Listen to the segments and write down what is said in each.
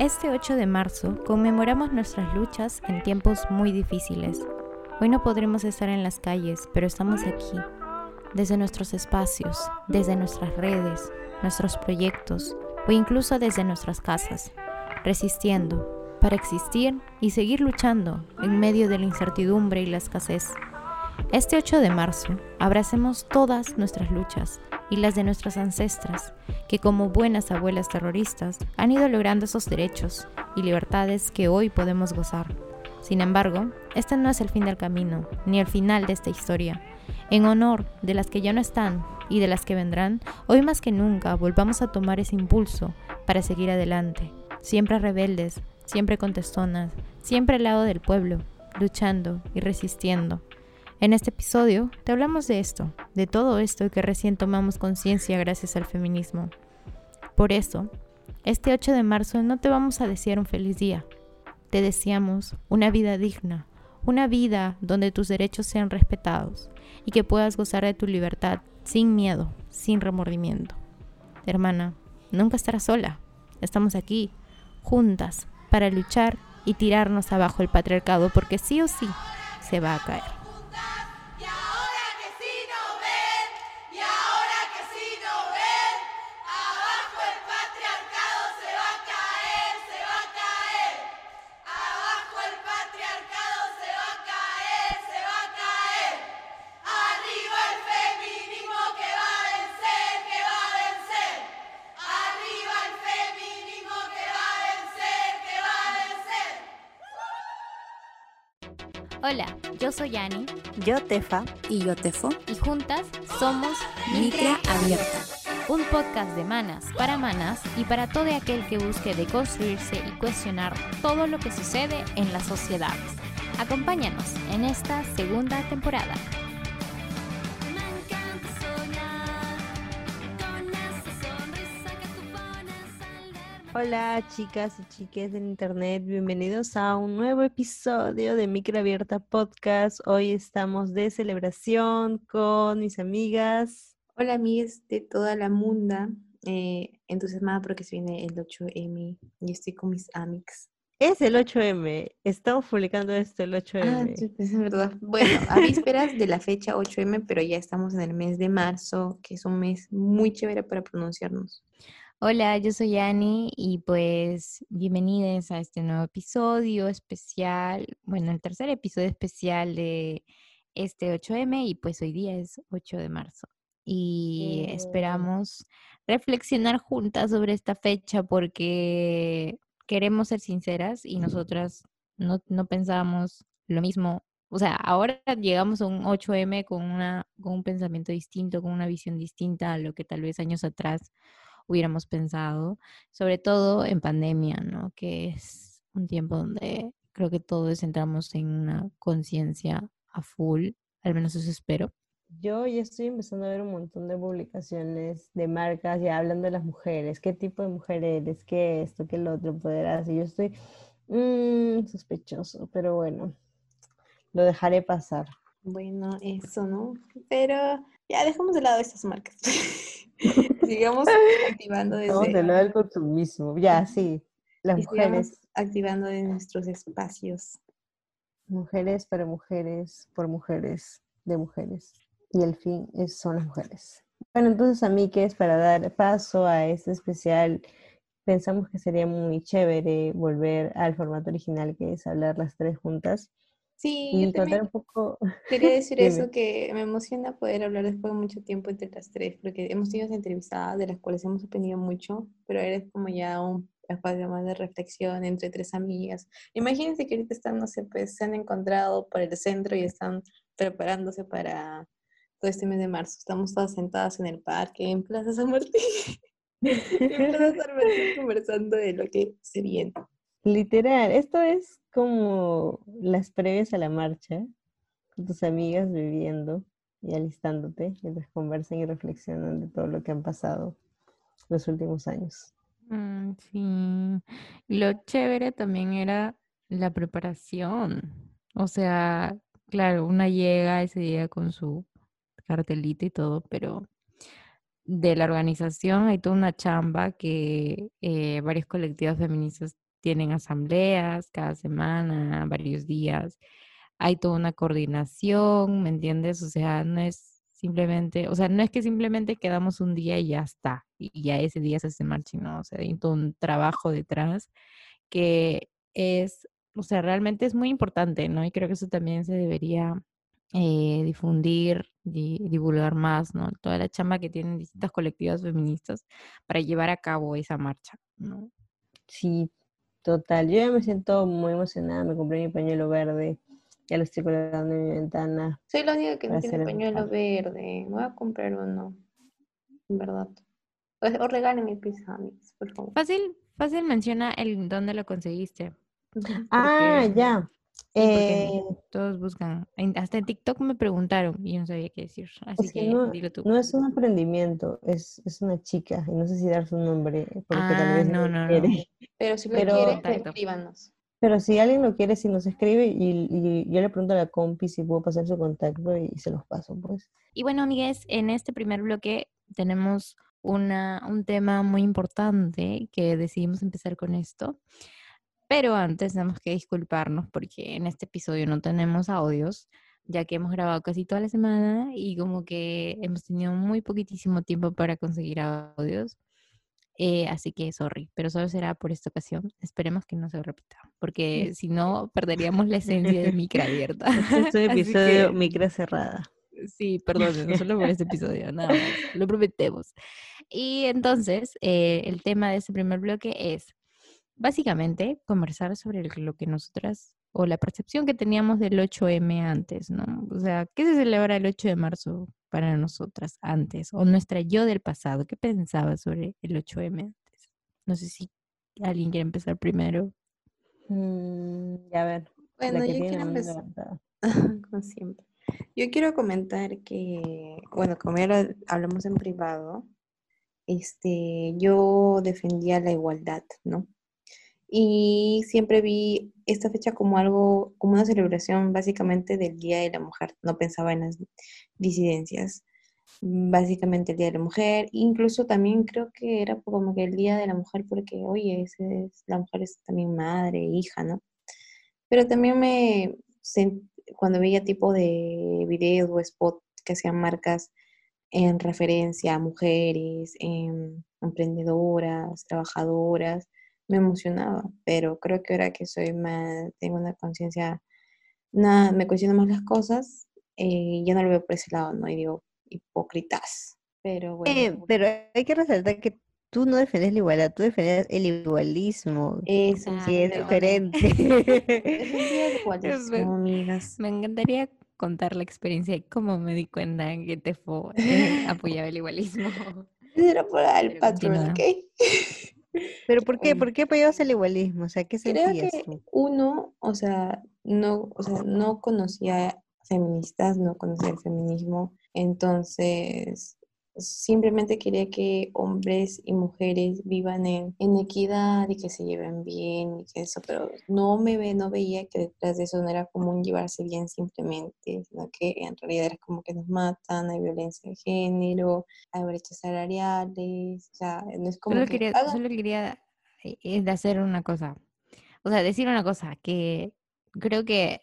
Este 8 de marzo conmemoramos nuestras luchas en tiempos muy difíciles. Hoy no podremos estar en las calles, pero estamos aquí, desde nuestros espacios, desde nuestras redes, nuestros proyectos o incluso desde nuestras casas, resistiendo para existir y seguir luchando en medio de la incertidumbre y la escasez. Este 8 de marzo, abracemos todas nuestras luchas y las de nuestras ancestras, que como buenas abuelas terroristas han ido logrando esos derechos y libertades que hoy podemos gozar. Sin embargo, este no es el fin del camino, ni el final de esta historia. En honor de las que ya no están y de las que vendrán, hoy más que nunca volvamos a tomar ese impulso para seguir adelante, siempre rebeldes, siempre contestonas, siempre al lado del pueblo, luchando y resistiendo. En este episodio te hablamos de esto, de todo esto que recién tomamos conciencia gracias al feminismo. Por eso, este 8 de marzo no te vamos a desear un feliz día. Te deseamos una vida digna, una vida donde tus derechos sean respetados y que puedas gozar de tu libertad sin miedo, sin remordimiento. Hermana, nunca estarás sola. Estamos aquí, juntas, para luchar y tirarnos abajo el patriarcado porque sí o sí se va a caer. Hola, yo soy Ani. Yo Tefa. Y yo Tefo. Y juntas somos Micra Abierta. Un podcast de manas para manas y para todo aquel que busque deconstruirse y cuestionar todo lo que sucede en las sociedades. Acompáñanos en esta segunda temporada. Hola chicas y chiques del internet, bienvenidos a un nuevo episodio de Micro Abierta Podcast. Hoy estamos de celebración con mis amigas. Hola amigas de toda la munda, eh, entusiasmada porque se viene el 8M y estoy con mis amics. Es el 8M, estamos publicando esto el 8M. Ah, es verdad. Bueno, a vísperas de la fecha 8M, pero ya estamos en el mes de marzo, que es un mes muy chévere para pronunciarnos. Hola, yo soy Ani y pues bienvenidos a este nuevo episodio especial, bueno, el tercer episodio especial de este 8M y pues hoy día es 8 de marzo. Y esperamos reflexionar juntas sobre esta fecha porque queremos ser sinceras y nosotras no, no pensábamos lo mismo. O sea, ahora llegamos a un 8M con, una, con un pensamiento distinto, con una visión distinta a lo que tal vez años atrás hubiéramos pensado, sobre todo en pandemia, ¿no? Que es un tiempo donde creo que todos entramos en una conciencia a full, al menos eso espero. Yo ya estoy empezando a ver un montón de publicaciones de marcas ya hablando de las mujeres, qué tipo de mujer eres, qué esto, qué lo otro podrás. Y yo estoy mmm, sospechoso, pero bueno, lo dejaré pasar. Bueno, eso, ¿no? Pero ya dejamos de lado estas marcas. Sigamos activando desde... Vamos de lado del consumismo, ya, sí. Las mujeres. Activando de nuestros espacios. Mujeres para mujeres, por mujeres, de mujeres. Y el fin es, son las mujeres. Bueno, entonces a mí que es para dar paso a este especial, pensamos que sería muy chévere volver al formato original que es hablar las tres juntas Sí, y yo un poco... quería decir eso, que me emociona poder hablar después de mucho tiempo entre las tres, porque hemos tenido entrevistadas de las cuales hemos aprendido mucho, pero eres como ya un espacio más de reflexión entre tres amigas. Imagínense que ahorita están, no sé, pues se han encontrado por el centro y están preparándose para todo este mes de marzo. Estamos todas sentadas en el parque, en Plaza San Martín, en Plaza San Martín conversando de lo que se viene. Literal, esto es como las previas a la marcha, con tus amigas viviendo y alistándote, mientras conversan y reflexionan de todo lo que han pasado los últimos años. Mm, sí, lo chévere también era la preparación. O sea, claro, una llega ese día con su cartelito y todo, pero de la organización hay toda una chamba que eh, varios colectivos feministas tienen asambleas cada semana, varios días. Hay toda una coordinación, ¿me entiendes? O sea, no es simplemente, o sea, no es que simplemente quedamos un día y ya está, y ya ese día se hace marcha, no, o sea, hay todo un trabajo detrás que es, o sea, realmente es muy importante, ¿no? Y creo que eso también se debería eh, difundir y divulgar más, ¿no? Toda la chamba que tienen distintas colectivas feministas para llevar a cabo esa marcha, ¿no? Sí, total. Yo ya me siento muy emocionada, me compré mi pañuelo verde, ya lo estoy colgando en mi ventana. Soy la única que no tiene pañuelo verde, voy a comprar uno, en verdad. O, regalen mi pijamas, por favor. Fácil, fácil menciona el dónde lo conseguiste. Ah, ya. Eh, todos buscan. Hasta en TikTok me preguntaron y yo no sabía qué decir. Así que, no, dilo tú. No es un emprendimiento, es, es una chica. Y no sé si dar su nombre. Porque tal ah, vez no, no, no. Pero si lo quiere, escríbanos. Pero si alguien lo quiere, si nos escribe y, y, yo le pregunto a la compi si puedo pasar su contacto y se los paso, pues. Y bueno, amigues, en este primer bloque tenemos una, un tema muy importante que decidimos empezar con esto. Pero antes tenemos que disculparnos porque en este episodio no tenemos audios, ya que hemos grabado casi toda la semana y como que hemos tenido muy poquitísimo tiempo para conseguir audios. Eh, así que sorry, pero solo será por esta ocasión. Esperemos que no se repita, porque si no, perderíamos la esencia de micra abierta. Este episodio micra cerrada. Sí, perdón, no solo por este episodio, nada más, lo prometemos. Y entonces, eh, el tema de este primer bloque es básicamente conversar sobre lo que nosotras o la percepción que teníamos del 8M antes, ¿no? O sea, ¿qué se celebra el 8 de marzo para nosotras antes? O nuestra yo del pasado, ¿qué pensaba sobre el 8M antes? No sé si alguien quiere empezar primero. Mm, a ver. Bueno, yo quiero empezar. Como siempre. Yo quiero comentar que, bueno, como ya hablamos en privado, este, yo defendía la igualdad, ¿no? Y siempre vi esta fecha como algo, como una celebración básicamente del Día de la Mujer. No pensaba en las disidencias. Básicamente el Día de la Mujer, incluso también creo que era como que el Día de la Mujer porque, oye, la mujer es también madre, hija, ¿no? Pero también me, cuando veía tipo de videos o spot que hacían marcas en referencia a mujeres, en emprendedoras, trabajadoras, me emocionaba, pero creo que ahora que soy más, tengo una conciencia, nada, me cuestiono más las cosas, eh, ya no lo veo por ese lado, ¿no? Y digo, hipócritas, pero bueno. Eh, pero hay que resaltar que tú no defendes la igualdad, tú defendes el igualismo. Eso sí, es diferente. es un día de amigas. Me encantaría contar la experiencia y cómo me di cuenta que te fue, eh, apoyaba el igualismo. Era por el patrón, ¿ok? Pero ¿por qué? ¿Por qué apoyabas el igualismo? O sea, ¿qué sentías Creo que uno, o sea, no, o sea, no conocía feministas, no conocía el feminismo, entonces simplemente quería que hombres y mujeres vivan en, equidad y que se lleven bien y que eso, pero no me ve, no veía que detrás de eso no era como un llevarse bien simplemente, sino que en realidad era como que nos matan, hay violencia de género, hay brechas salariales, o sea, no es como solo que quería, solo quería eh, hacer una cosa, o sea, decir una cosa, que creo que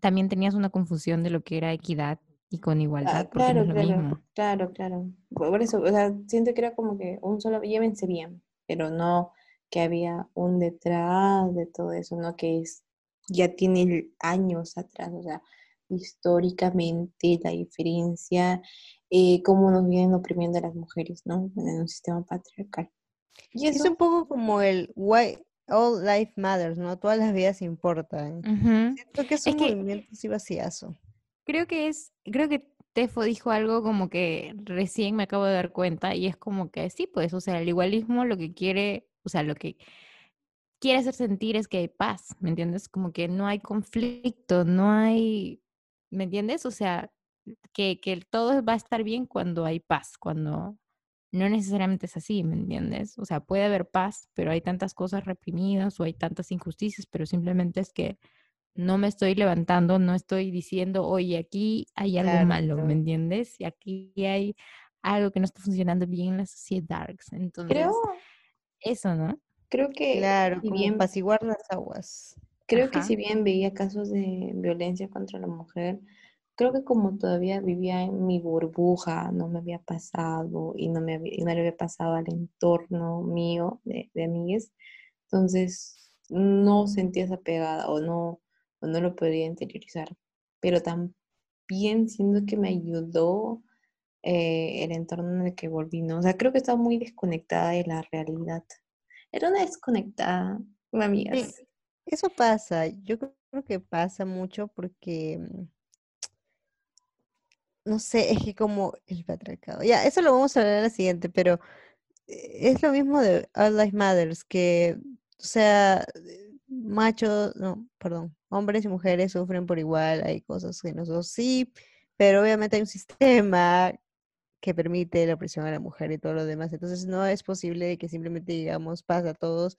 también tenías una confusión de lo que era equidad y con ah, igualdad, porque claro, es lo claro, mismo. claro, claro. Por eso, o sea, siento que era como que un solo, llévense bien, pero no que había un detrás de todo eso, ¿no? Que es, ya tiene años atrás, o sea, históricamente la diferencia, eh, cómo nos vienen oprimiendo a las mujeres, ¿no? En un sistema patriarcal. Y Es un poco como el why all life matters, ¿no? Todas las vidas importan. Siento que es un movimiento así vaciazo. Creo que es, creo que Tefo dijo algo como que recién me acabo de dar cuenta y es como que sí, pues, o sea, el igualismo lo que quiere, o sea, lo que quiere hacer sentir es que hay paz, ¿me entiendes? Como que no hay conflicto, no hay, ¿me entiendes? O sea, que, que todo va a estar bien cuando hay paz, cuando no necesariamente es así, ¿me entiendes? O sea, puede haber paz, pero hay tantas cosas reprimidas o hay tantas injusticias, pero simplemente es que no me estoy levantando, no estoy diciendo, oye, aquí hay algo malo, ¿me entiendes? Y aquí hay algo que no está funcionando bien en la sociedad. Entonces, eso, ¿no? Creo que... Claro, como bien, apaciguar las aguas. Creo que si bien veía casos de violencia contra la mujer, creo que como todavía vivía en mi burbuja, no me había pasado y no, me había, no le había pasado al entorno mío de, de amigues, entonces no sentía esa pegada o no, o no lo podía interiorizar. Pero también siento que me ayudó eh, el entorno en el que volví, ¿no? O sea, creo que estaba muy desconectada de la realidad. Era una desconectada, amigas. eso pasa, yo creo que pasa mucho porque mm, no sé, es que como el patriarcado. Ya, eso lo vamos a hablar en la siguiente, pero eh, es lo mismo de All Life Matters, que, o sea, machos, no, perdón, hombres y mujeres sufren por igual, hay cosas que nosotros sí, pero obviamente hay un sistema que permite la opresión a la mujer y todo lo demás. Entonces no es posible que simplemente digamos pasa a todos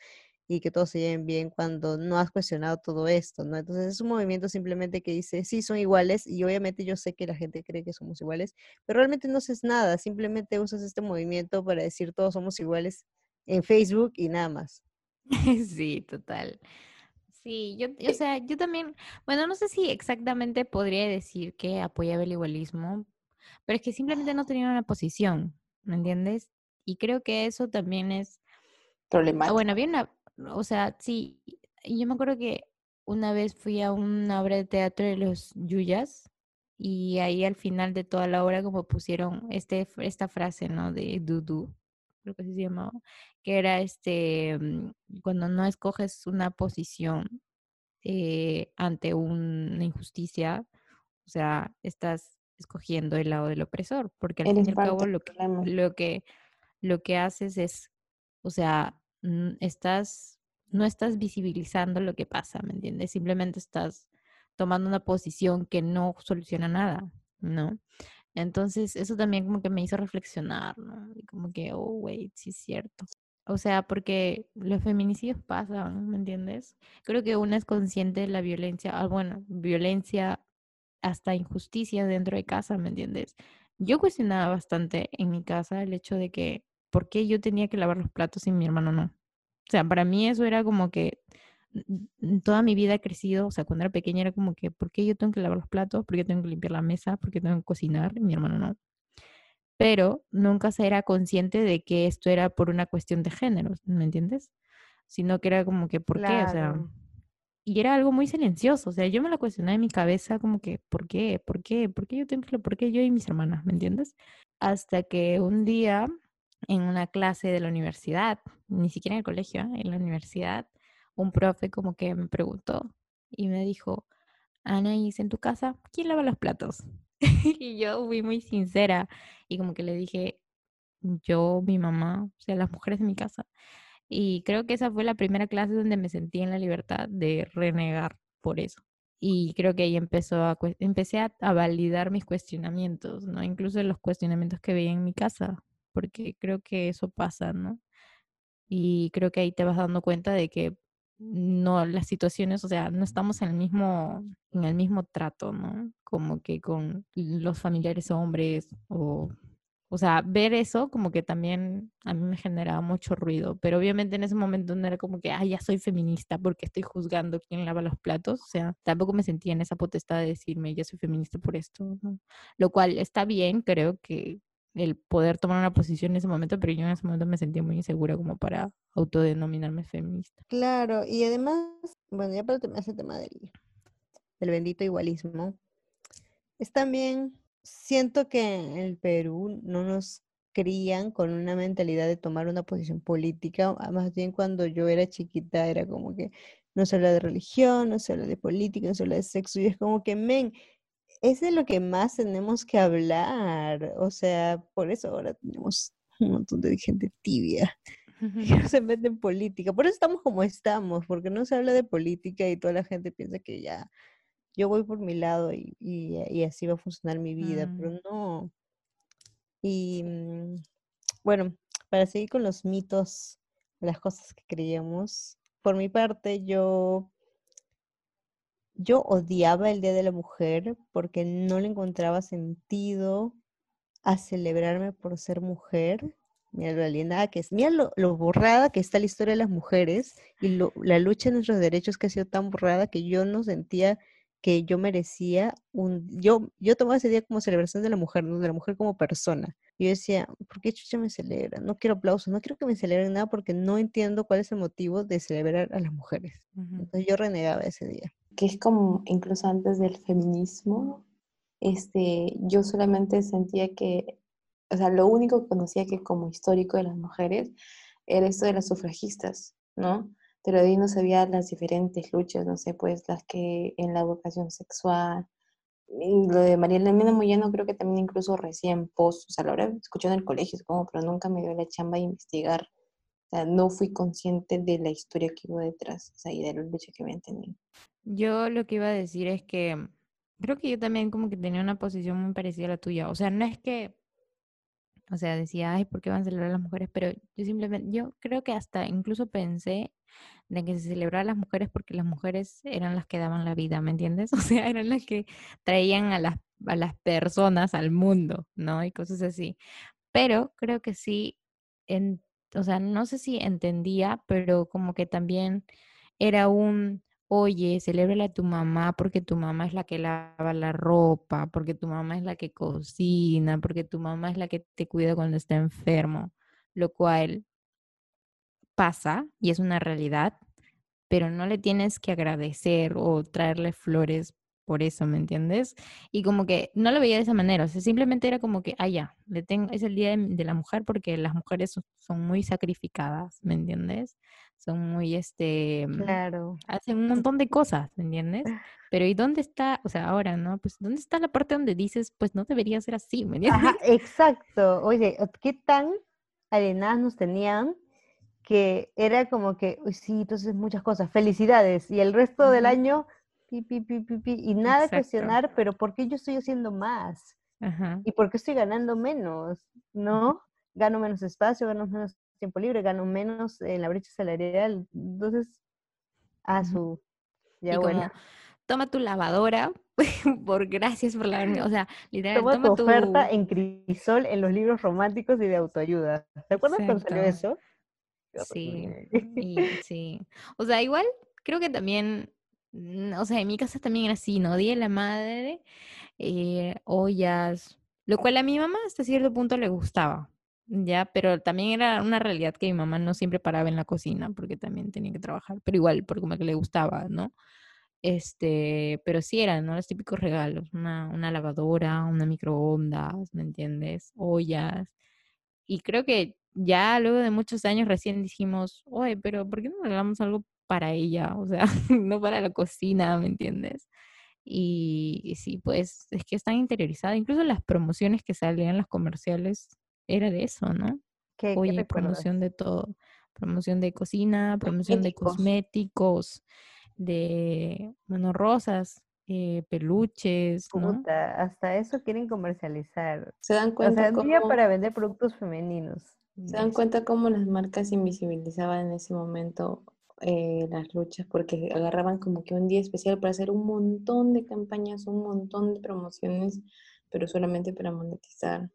y que todos se lleven bien cuando no has cuestionado todo esto, ¿no? Entonces es un movimiento simplemente que dice, sí, son iguales y obviamente yo sé que la gente cree que somos iguales, pero realmente no haces nada, simplemente usas este movimiento para decir todos somos iguales en Facebook y nada más. Sí, total. Sí, yo, o sea, yo también, bueno, no sé si exactamente podría decir que apoyaba el igualismo, pero es que simplemente no tenía una posición, ¿me entiendes? Y creo que eso también es problemático. Bueno, había una, o sea, sí, yo me acuerdo que una vez fui a una obra de teatro de los Yuyas y ahí al final de toda la obra como pusieron este, esta frase, ¿no? De Dudu, creo que así se llamaba, que era este, mm, cuando no escoges una posición eh, ante una injusticia, o sea, estás escogiendo el lado del opresor, porque al fin y al cabo lo que, lo que, lo que haces es, o sea, estás, no estás visibilizando lo que pasa, ¿me entiendes? Simplemente estás tomando una posición que no soluciona nada, ¿no? Entonces, eso también como que me hizo reflexionar, ¿no? Como que, oh, wait, sí es cierto. O sea, porque los feminicidios pasan, ¿me entiendes? Creo que una es consciente de la violencia, ah, bueno, violencia hasta injusticia dentro de casa, ¿me entiendes? Yo cuestionaba bastante en mi casa el hecho de que ¿por qué yo tenía que lavar los platos y mi hermano no? O sea, para mí eso era como que toda mi vida he crecido, o sea, cuando era pequeña era como que, ¿por qué yo tengo que lavar los platos? ¿Por qué tengo que limpiar la mesa? ¿Por qué tengo que cocinar? Y mi hermano no. Pero nunca se era consciente de que esto era por una cuestión de género, ¿me entiendes? Sino que era como que, ¿por qué? O sea, y era algo muy silencioso, o sea, yo me lo cuestionaba en mi cabeza como que, ¿por qué? ¿Por qué? ¿Por qué yo tengo que, por qué yo y mis hermanas, ¿me entiendes? Hasta que un día en una clase de la universidad, ni siquiera en el colegio, ¿eh? en la universidad, un profe como que me preguntó y me dijo, Anaís, en tu casa, ¿quién lava los platos? y yo fui muy sincera y como que le dije, yo, mi mamá, o sea, las mujeres de mi casa. Y creo que esa fue la primera clase donde me sentí en la libertad de renegar por eso. Y creo que ahí empezó empecé a, a validar mis cuestionamientos, ¿no? Incluso los cuestionamientos que veía en mi casa porque creo que eso pasa, ¿no? Y creo que ahí te vas dando cuenta de que no las situaciones, o sea, no estamos en el mismo en el mismo trato, ¿no? Como que con los familiares hombres o o sea, ver eso como que también a mí me generaba mucho ruido, pero obviamente en ese momento no era como que, ah, ya soy feminista porque estoy juzgando quién lava los platos, o sea, tampoco me sentía en esa potestad de decirme, ya soy feminista por esto, ¿no? Lo cual está bien, creo que el poder tomar una posición en ese momento, pero yo en ese momento me sentía muy insegura como para autodenominarme feminista. Claro, y además, bueno, ya para ese tema del, del bendito igualismo, es también, siento que en el Perú no nos crían con una mentalidad de tomar una posición política, más bien cuando yo era chiquita era como que no se habla de religión, no se habla de política, no se habla de sexo, y es como que, men, es de lo que más tenemos que hablar. O sea, por eso ahora tenemos un montón de gente tibia que no se mete en política. Por eso estamos como estamos, porque no se habla de política y toda la gente piensa que ya yo voy por mi lado y, así va a funcionar mi vida, pero mm. no. Y mm, bueno, para seguir con los mitos, las cosas que creíamos, por mi parte yo yo odiaba el Día de la Mujer porque no le encontraba sentido a celebrarme por ser mujer. mira lo alienada que es, mira lo, borrada que está la historia de las mujeres y la lucha de nuestros derechos que ha sido tan borrada que yo no sentía que yo merecía un, yo, yo tomaba ese día como celebración de la mujer, de la mujer como persona. Y yo decía, ¿por qué chucha me celebra? No quiero aplausos, no quiero que me celebren nada porque no entiendo cuál es el motivo de celebrar a las mujeres. Entonces yo renegaba ese día. Que es como incluso antes del feminismo, este, yo solamente sentía que, o sea, lo único que conocía que como histórico de las mujeres era esto de las sufragistas, ¿no? pero ahí no sabía las diferentes luchas, no sé, pues las que en la educación sexual, lo de María Elena Moyano creo que también incluso recién post, o sea, lo habré escuchado en el colegio, supongo, pero nunca me dio la chamba de investigar. O sea, no fui consciente de la historia que iba detrás, o sea, y de la lucha que había tenido. Yo lo que iba a decir es que creo que yo también como que tenía una posición muy parecida a la tuya. O sea, no es que, o sea, decía, ay, ¿por qué van a celebrar las mujeres? Pero yo simplemente, yo creo que hasta incluso pensé de que se celebraba a las mujeres porque las mujeres eran las que daban la vida, ¿me entiendes? O sea, eran las que traían a las, a las personas al mundo, ¿no? Y cosas así. Pero creo que sí, en, o sea, no sé si entendía, pero como que también era un, oye, celébrale a tu mamá porque tu mamá es la que lava la ropa, porque tu mamá es la que cocina, porque tu mamá es la que te cuida cuando está enfermo, lo cual pasa y es una realidad, pero no le tienes que agradecer o traerle flores por eso, ¿me entiendes? Y como que no lo veía de esa manera, o sea, simplemente era como que, ah, ya, le tengo, es el día de, la mujer porque las mujeres son, muy sacrificadas, ¿me entiendes? Son muy, este, mm, claro. hacen un montón de cosas, ¿me entiendes? Pero ¿y dónde está, o sea, ahora, ¿no? Pues ¿dónde está la parte donde dices, pues no debería ser así, ¿me entiendes? Ajá, exacto. Oye, ¿qué tan arenadas nos tenían que era como que, uy, sí, entonces muchas cosas, felicidades, y el resto del año, pi, pi, pi, pi, pi, y nada de cuestionar, pero ¿por qué yo estoy haciendo más? ¿Y por qué estoy ganando menos? ¿No? Gano menos espacio, gano menos tiempo libre, gano menos en la brecha salarial, entonces, a su, ya bueno. toma tu lavadora, por gracias por la o sea, literal, toma, tu, oferta en crisol en los libros románticos y de autoayuda. ¿Te acuerdas cuando salió eso? Sí, sí. O sea, igual creo que también, mm, o sea, en mi casa también era así, ¿no? Día de la madre, eh, ollas, lo cual a mi mamá hasta cierto punto le gustaba, ¿ya? Pero también era una realidad que mi mamá no siempre paraba en la cocina porque también tenía que trabajar, pero igual, porque como que le gustaba, ¿no? Este, pero sí eran, ¿no? Los típicos regalos, una, una lavadora, una microondas, ¿me entiendes? Ollas. Y creo que ya luego de muchos años recién dijimos, oye, pero ¿por qué no regalamos algo para ella? O sea, no para la cocina, ¿me entiendes? Y, sí, pues es que están interiorizadas. Incluso las promociones que salían los comerciales era de eso, ¿no? ¿Qué, Oye, promoción de todo. Promoción de cocina, promoción de cosméticos, de, bueno, rosas, eh, peluches, ¿no? hasta eso quieren comercializar. Se dan cuenta. O sea, para vender productos femeninos. Se dan cuenta cómo las marcas invisibilizaban en ese momento eh, las luchas porque agarraban como que un día especial para hacer un montón de campañas, un montón de promociones, pero solamente para monetizar.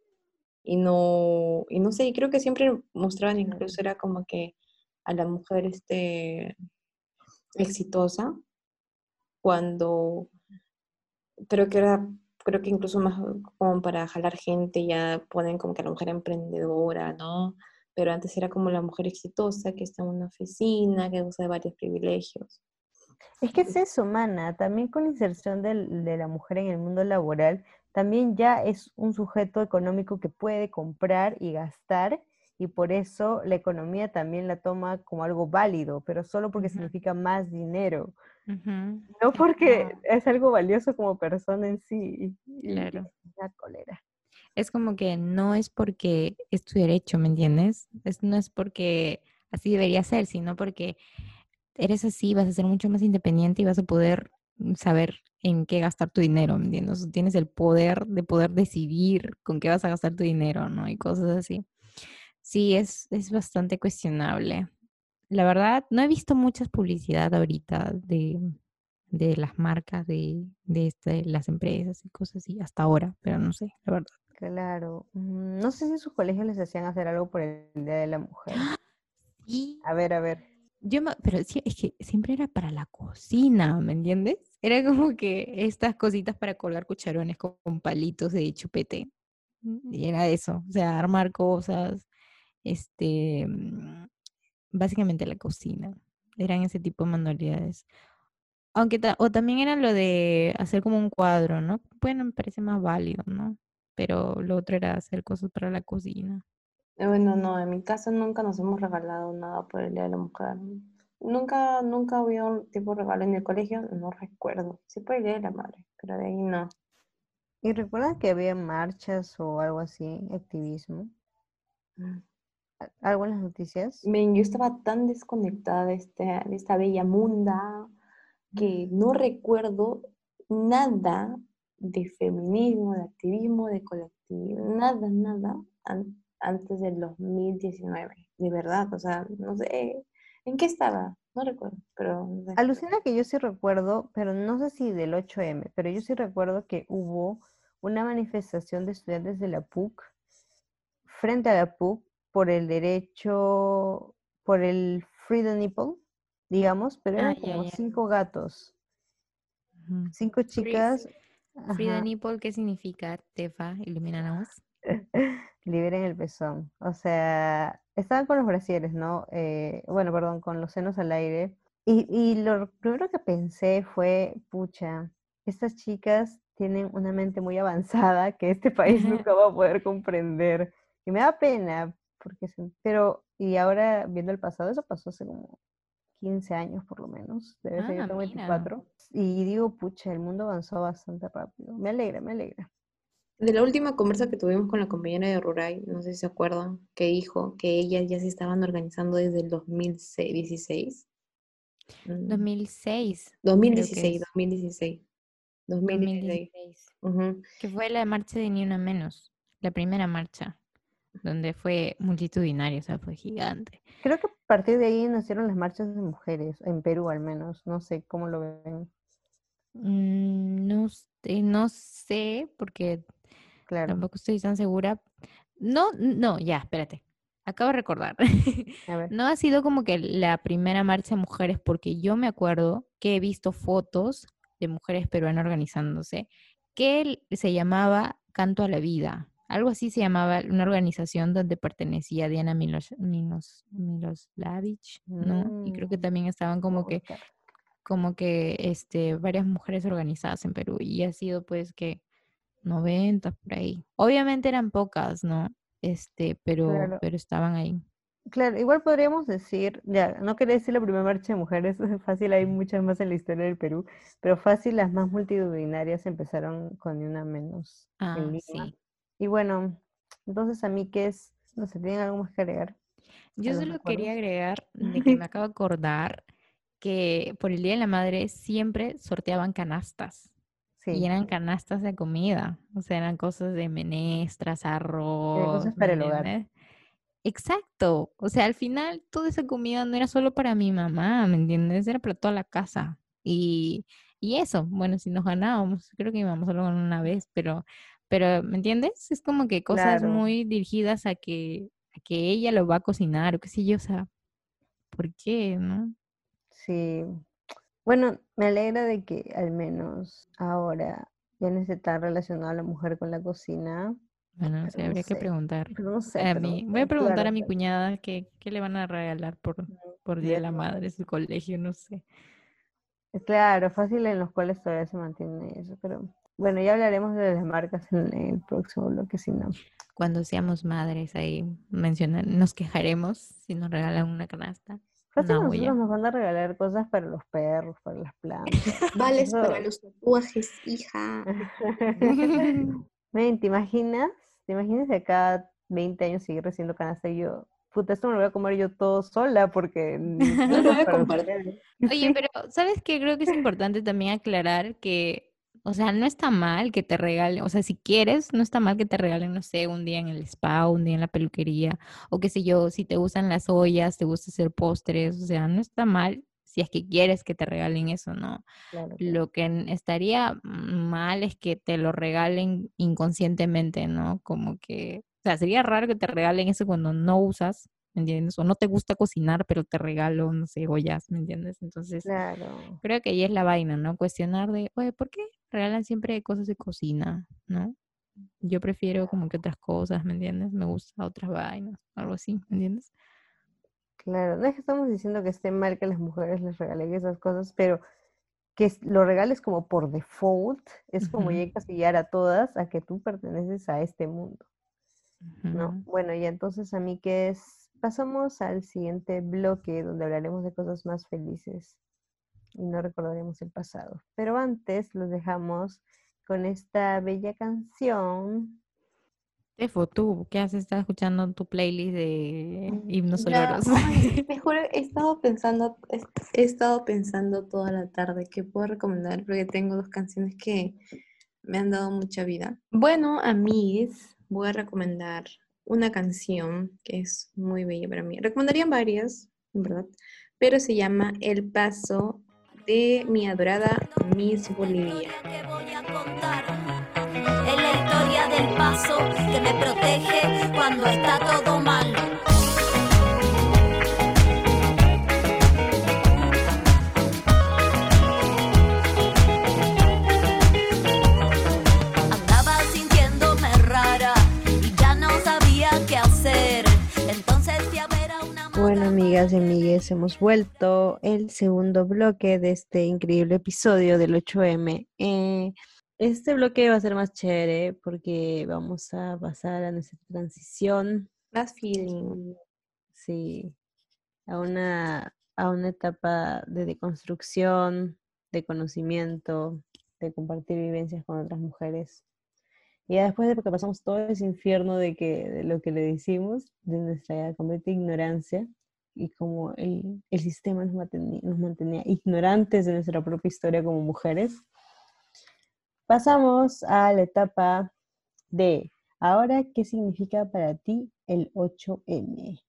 Y no, y no sé, y creo que siempre mostraban incluso era como que a la mujer este exitosa cuando creo que era creo que incluso más como para jalar gente, ya ponen como que la mujer emprendedora, ¿no? Pero antes era como la mujer exitosa que está en una oficina, que usa de varios privilegios. Es que es eso, mana, también con la inserción de la mujer en el mundo laboral, también ya es un sujeto económico que puede comprar y gastar y por eso la economía también la toma como algo válido, pero solo porque significa más dinero. No porque es algo valioso como persona en sí. Claro. La cólera. Es como que no es porque es tu derecho, ¿me entiendes? Es, no es porque así debería ser, sino porque eres así, vas a ser mucho más independiente y vas a poder saber en qué gastar tu dinero, ¿me entiendes? Tienes el poder de poder decidir con qué vas a gastar tu dinero, ¿no? Y cosas así. Sí, es, es bastante cuestionable. La verdad, no he visto muchas publicidad ahorita de, de las marcas, de, de este, las empresas y cosas así, hasta ahora, pero no sé, la verdad. Claro. Mm, no sé si en sus colegios les hacían hacer algo por el Día de la Mujer. Sí. A ver, a ver. Yo, pero sí, es que siempre era para la cocina, ¿me entiendes? Era como que estas cositas para colgar cucharones con, palitos de chupete. Y era eso, o sea, armar cosas, este, mm, básicamente la cocina. Eran ese tipo de manualidades. Aunque, o también era lo de hacer como un cuadro, ¿no? Bueno, me parece más válido, ¿no? Pero lo otro era hacer cosas para la cocina. Eh, bueno, no, en mi caso nunca nos hemos regalado nada por el Día de la Mujer. Nunca, nunca había un tipo de regalo en el colegio, no recuerdo. Sí por el Día de la Madre, pero de ahí no. ¿Y recuerdas que había marchas o algo así, activismo? Mm. ¿Algo en las noticias? yo estaba tan desconectada de, este, de esta bella munda que no recuerdo nada de feminismo, de activismo, de colectivo, nada, nada antes del 2019, de verdad, o sea, no sé, ¿en qué estaba? No recuerdo, pero... Alucina que yo sí recuerdo, pero no sé si del 8M, pero yo sí recuerdo que hubo una manifestación de estudiantes de la PUC frente a la PUC por el derecho, por el Freedom Nipple, digamos, pero eran ah, como cinco gatos. Cinco chicas. Frida Nipple, ¿qué significa? Tefa, ilumínanos. Liberen el pezón. O sea, estaban con los brasieres, ¿no? Eh, bueno, perdón, con los senos al aire. Y, y lo primero que pensé fue, pucha, estas chicas tienen una mente muy avanzada que este país nunca va a poder comprender. Y me da pena, porque pero, y ahora viendo el pasado, eso pasó hace como 15 años por lo menos, debe ser, yo ah, tengo 24. Y digo, pucha, el mundo avanzó bastante rápido. Me alegra, me alegra. De la última conversa que tuvimos con la compañera de Ruray, no sé si se acuerdan, que dijo que ellas ya se estaban organizando desde el 2016. 2006. 2016, 2016. 2016. Que fue la marcha de Ni Una Menos, la primera marcha donde fue multitudinario, o sea, fue gigante. Creo que a partir de ahí nacieron las marchas de mujeres, en Perú al menos, no sé cómo lo ven. Mm, no, no sé, porque claro. tampoco estoy tan segura. No, no, ya, espérate. Acabo de recordar. no ha sido como que la primera marcha de mujeres, porque yo me acuerdo que he visto fotos de mujeres peruanas organizándose, que se llamaba Canto a la Vida. Algo así se llamaba una organización donde pertenecía Diana Milos, Milos, Miloslavich, ¿no? Y creo que mm, también estaban como que, como que este, varias mujeres organizadas en Perú. Y ha sido pues que 90 por ahí. Obviamente eran pocas, ¿no? Este, pero, pero estaban ahí. Claro, igual podríamos decir, ya, no quería decir la primera marcha de mujeres, fácil, hay muchas más en la historia del Perú, pero fácil, las más multitudinarias empezaron con una menos ah, Sí. Y bueno, entonces a mí, ¿qué es? No sé, ¿tienen algo más que agregar? Yo solo quería agregar de que me acabo de acordar que por el Día de la Madre siempre sorteaban canastas. Sí. Y eran canastas de comida. O sea, eran cosas de menestras, arroz. cosas para el hogar. Exacto. O sea, al final toda esa comida no era solo para mi mamá, ¿me entiendes? Era para toda la casa. Y, y eso, bueno, si nos ganábamos, creo que íbamos solo una vez, pero pero, ¿me entiendes? Es como que cosas muy dirigidas a que, a que ella lo va a cocinar o qué sé yo, o sea, ¿por qué, no? Sí. Bueno, me alegra de que al menos ahora ya no esté tan relacionada la mujer con la cocina. Bueno, sí, habría que preguntar. No sé, a mí, voy a preguntar a mi cuñada qué, qué, le van a regalar por, por Día de la Madre, su colegio, no sé. Claro, fácil en los cuales todavía se mantiene eso, pero bueno, ya hablaremos de las marcas en el próximo bloque, si no. Cuando seamos madres, ahí mencionan, nos quejaremos si nos regalan una canasta. Nosotros nos van a regalar cosas para los perros, para las plantas. Vales para los tatuajes, hija. ¿te imaginas? ¿Te imaginas de acá 20 años seguir recibiendo canasta y yo, puta, esto me lo voy a comer yo todo sola porque... no lo voy a compartir. Oye, pero ¿sabes qué? Creo que es importante también aclarar que o sea, no está mal que te regalen, o sea, si quieres, no está mal que te regalen, no sé, un día en el spa, un día en la peluquería, o qué sé yo, si te gustan las ollas, te gusta hacer postres, o sea, no está mal si es que quieres que te regalen eso, ¿no? Lo que estaría mal es que te lo regalen inconscientemente, ¿no? Como que, o sea, sería raro que te regalen eso cuando no usas, ¿me entiendes? O no te gusta cocinar, pero te regalo, no sé, ollas, ¿me entiendes? Entonces, creo que ahí es la vaina, ¿no? Cuestionar de, oye, ¿por qué regalan siempre cosas de cocina, ¿no? Yo prefiero como que otras cosas, ¿me entiendes? Me gusta otras vainas, algo así, ¿me entiendes? Claro, no es que estamos diciendo que esté mal que las mujeres les regalen esas cosas, pero que lo regales como por default es como ya encasillar a todas a que tú perteneces a este mundo. ¿No? Bueno, y entonces a mí que es, pasamos al siguiente bloque donde hablaremos de cosas más felices y no recordaremos el pasado. Pero antes los dejamos con esta bella canción Tefo, tú, ¿qué has estado escuchando tu playlist de mm, himnos sonoros? te juro, he estado pensando, he estado pensando toda la tarde qué puedo recomendar, porque tengo dos canciones que me han dado mucha vida. Bueno, a mí voy a recomendar una canción que es muy bella para mí. Recomendarían varias, en verdad, pero se llama El Paso de mi adorada Miss Bolivia del paso que me protege cuando está todo mal. Amigas y amigues, hemos vuelto el segundo bloque de este increíble episodio del 8M. Eh, este bloque va a ser más chévere porque vamos a pasar a nuestra transición. Más feeling. Sí, a una, a una etapa de deconstrucción, de conocimiento, de compartir vivencias con otras mujeres. Y ya después de que pasamos todo ese infierno de, que, de lo que le decimos, de nuestra completa ignorancia, y como el, el sistema nos mantenía, nos mantenía ignorantes de nuestra propia historia como mujeres, Pasamos a la etapa de ahora, ¿qué significa para ti el 8M?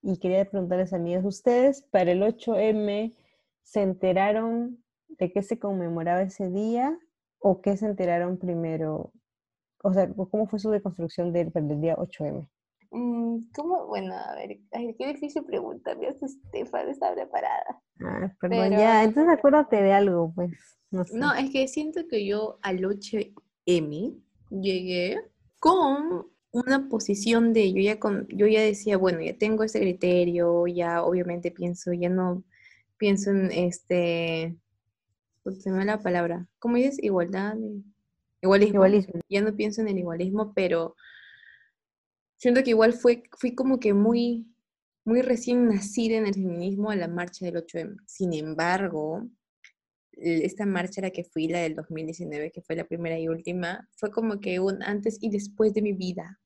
Y quería preguntarles, amigos, ¿ustedes para el 8M se enteraron de qué se conmemoraba ese día o qué se enteraron primero? O sea, ¿cómo fue su deconstrucción del, del día 8M? Mm, ¿Cómo? Bueno, a ver, qué difícil pregunta. Mira, Estefan está preparada. Ah, perdón, ya, entonces acuérdate de algo, pues. No, es que siento que yo al 8M llegué con una posición de, yo ya, con, yo ya decía, bueno, ya tengo ese criterio, ya obviamente pienso, ya no pienso en este, se me la palabra, ¿cómo dices? Igualdad, igualismo. igualismo. Ya no pienso en el igualismo, pero siento que igual fue, fui como que muy, muy recién nacida en el feminismo a la marcha del 8M. Sin embargo, esta marcha a la que fui, la del 2019, que fue la primera y última, fue como que un antes y después de mi vida,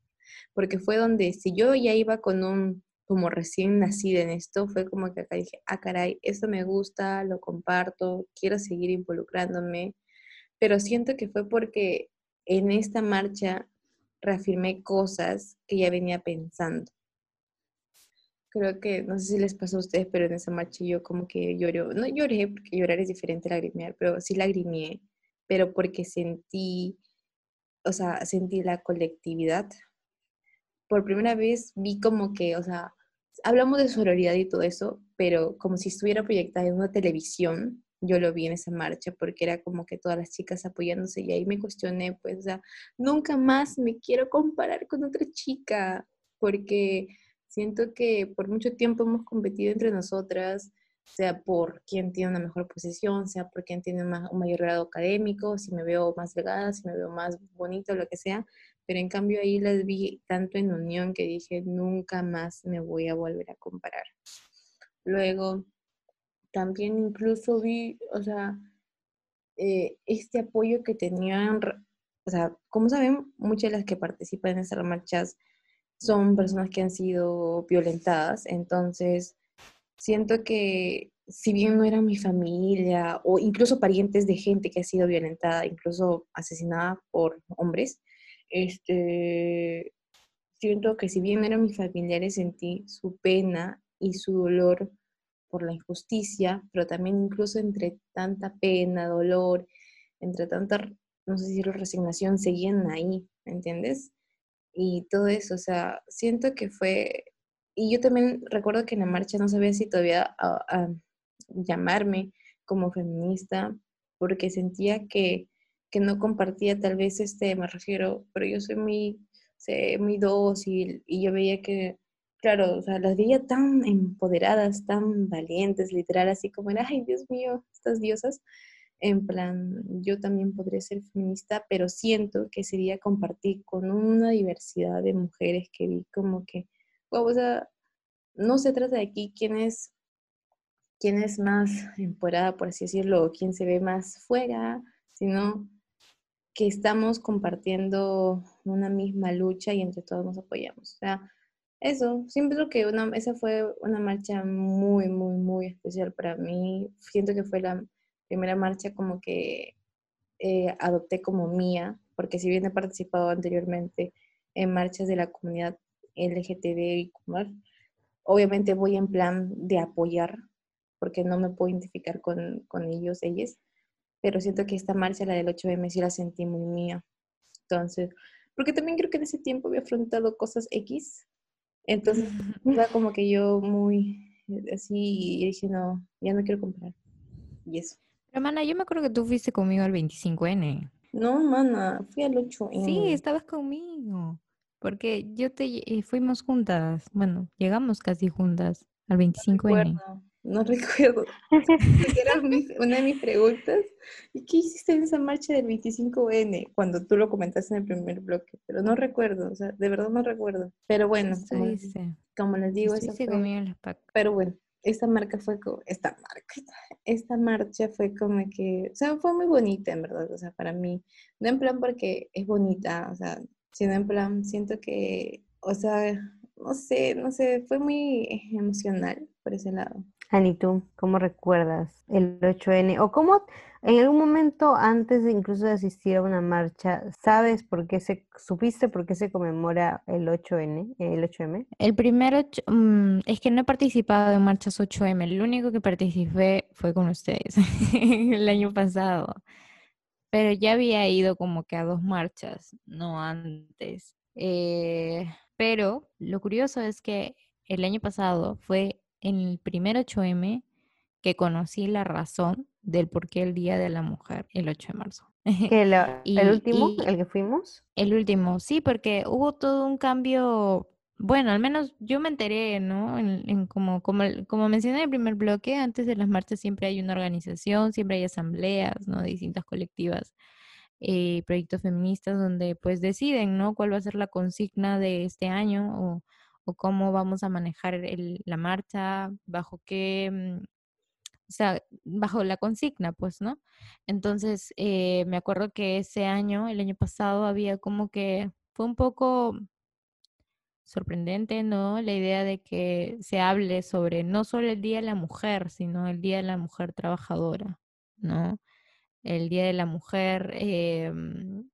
porque fue donde si yo ya iba con un, como recién nacida en esto, fue como que acá dije, ah, caray, esto me gusta, lo comparto, quiero seguir involucrándome, pero siento que fue porque en esta marcha reafirmé cosas que ya venía pensando creo que, no sé si les pasó a ustedes, pero en esa marcha yo como que lloré, no lloré, porque llorar es diferente a lagrimear, pero sí lagrimeé, pero porque sentí, o sea, sentí la colectividad. Por primera vez vi como que, o sea, hablamos de sororidad y todo eso, pero como si estuviera proyectada en una televisión, yo lo vi en esa marcha porque era como que todas las chicas apoyándose y ahí me cuestioné, pues, o nunca más me quiero comparar con otra chica porque Siento que por mucho tiempo hemos competido entre nosotras, sea por quién tiene una mejor posición, sea por quién tiene un mayor grado académico, si me veo más delgada, si me veo más bonita, lo que sea. Pero en cambio ahí las vi tanto en unión que dije, nunca más me voy a volver a comparar. Luego, también incluso vi, o sea, eh, este apoyo que tenían, o sea, como saben, muchas de las que participan en estas marchas son personas que han sido violentadas, entonces siento que si bien no era mi familia o incluso parientes de gente que ha sido violentada, incluso asesinada por hombres, este, siento que si bien eran mis familiares, sentí su pena y su dolor por la injusticia, pero también incluso entre tanta pena, dolor, entre tanta, no sé si resignación, seguían ahí, ¿me entiendes? Y todo eso, o sea, siento que fue, y yo también recuerdo que en la marcha no sabía si todavía a, llamarme como feminista, porque sentía que, que no compartía tal vez este, me refiero, pero yo soy muy, sé, muy dócil y yo veía que claro, o sea, las veía tan empoderadas, tan valientes, literal, así como era, ay, Dios mío, estas diosas. En plan, yo también podría ser feminista, pero siento que sería compartir con una diversidad de mujeres que vi como que, wow, o sea, no se trata de aquí quién es, quién es más empoderada, por así decirlo, o quién se ve más fuera, sino que estamos compartiendo una misma lucha y entre todos nos apoyamos. O sea, eso, siempre que esa fue una marcha muy, muy, muy especial para mí. Siento que fue la primera marcha como que eh, adopté como mía, porque si bien he participado anteriormente en marchas de la comunidad LGTB y obviamente voy en plan de apoyar, porque no me puedo identificar con, con ellos, ellas, pero siento que esta marcha, la del 8M, sí la sentí muy mía. Entonces, porque también creo que en ese tiempo había afrontado cosas X entonces, iba como que yo muy eh, así y dije, no, ya no quiero comprar. Y eso. Pero, mana, yo me acuerdo que tú fuiste conmigo al 25N. No, mana, fui al 8N. Sí, estabas conmigo. Porque yo te eh, fuimos juntas. Bueno, llegamos casi juntas al 25N. No recuerdo. Era una de mis preguntas. ¿Y qué hiciste en esa marcha del 25N? Cuando tú lo comentaste en el primer bloque. Pero no recuerdo, o sea, de verdad no recuerdo. Pero bueno, como, les digo, esa fue... Pero bueno, esta marca fue como, esta marca, esta marcha fue como que, o sea, fue muy bonita en verdad, o sea, para mí. No en plan porque es bonita, o sea, sino en plan, siento que, o sea, no sé, no sé, fue muy emocional por ese lado. Ani, ¿tú cómo recuerdas el 8N? ¿O cómo en algún momento antes de incluso de asistir a una marcha, sabes por qué se, supiste por qué se conmemora el 8N, el 8M? El primero, mm, es que no he participado en marchas 8M, el único que participé fue con ustedes el año pasado, pero ya había ido como que a dos marchas, no antes. Eh, pero lo curioso es que el año pasado fue en el primer 8M que conocí la razón del por qué el Día de la Mujer, el 8 de marzo. ¿El último, el que fuimos? El último, sí, porque hubo todo un cambio, bueno, al menos yo me enteré, ¿no? En, como, como, como mencioné en el primer bloque, antes de las marchas siempre hay una organización, siempre hay asambleas, ¿no? Distintas colectivas. Eh, proyectos feministas donde pues deciden, ¿no? ¿Cuál va a ser la consigna de este año o, o cómo vamos a manejar el, la marcha, bajo qué, mm, o sea, bajo la consigna, pues, ¿no? Entonces, eh, me acuerdo que ese año, el año pasado, había como que fue un poco sorprendente, ¿no? La idea de que se hable sobre no solo el Día de la Mujer, sino el Día de la Mujer Trabajadora, ¿no? El Día de la Mujer em,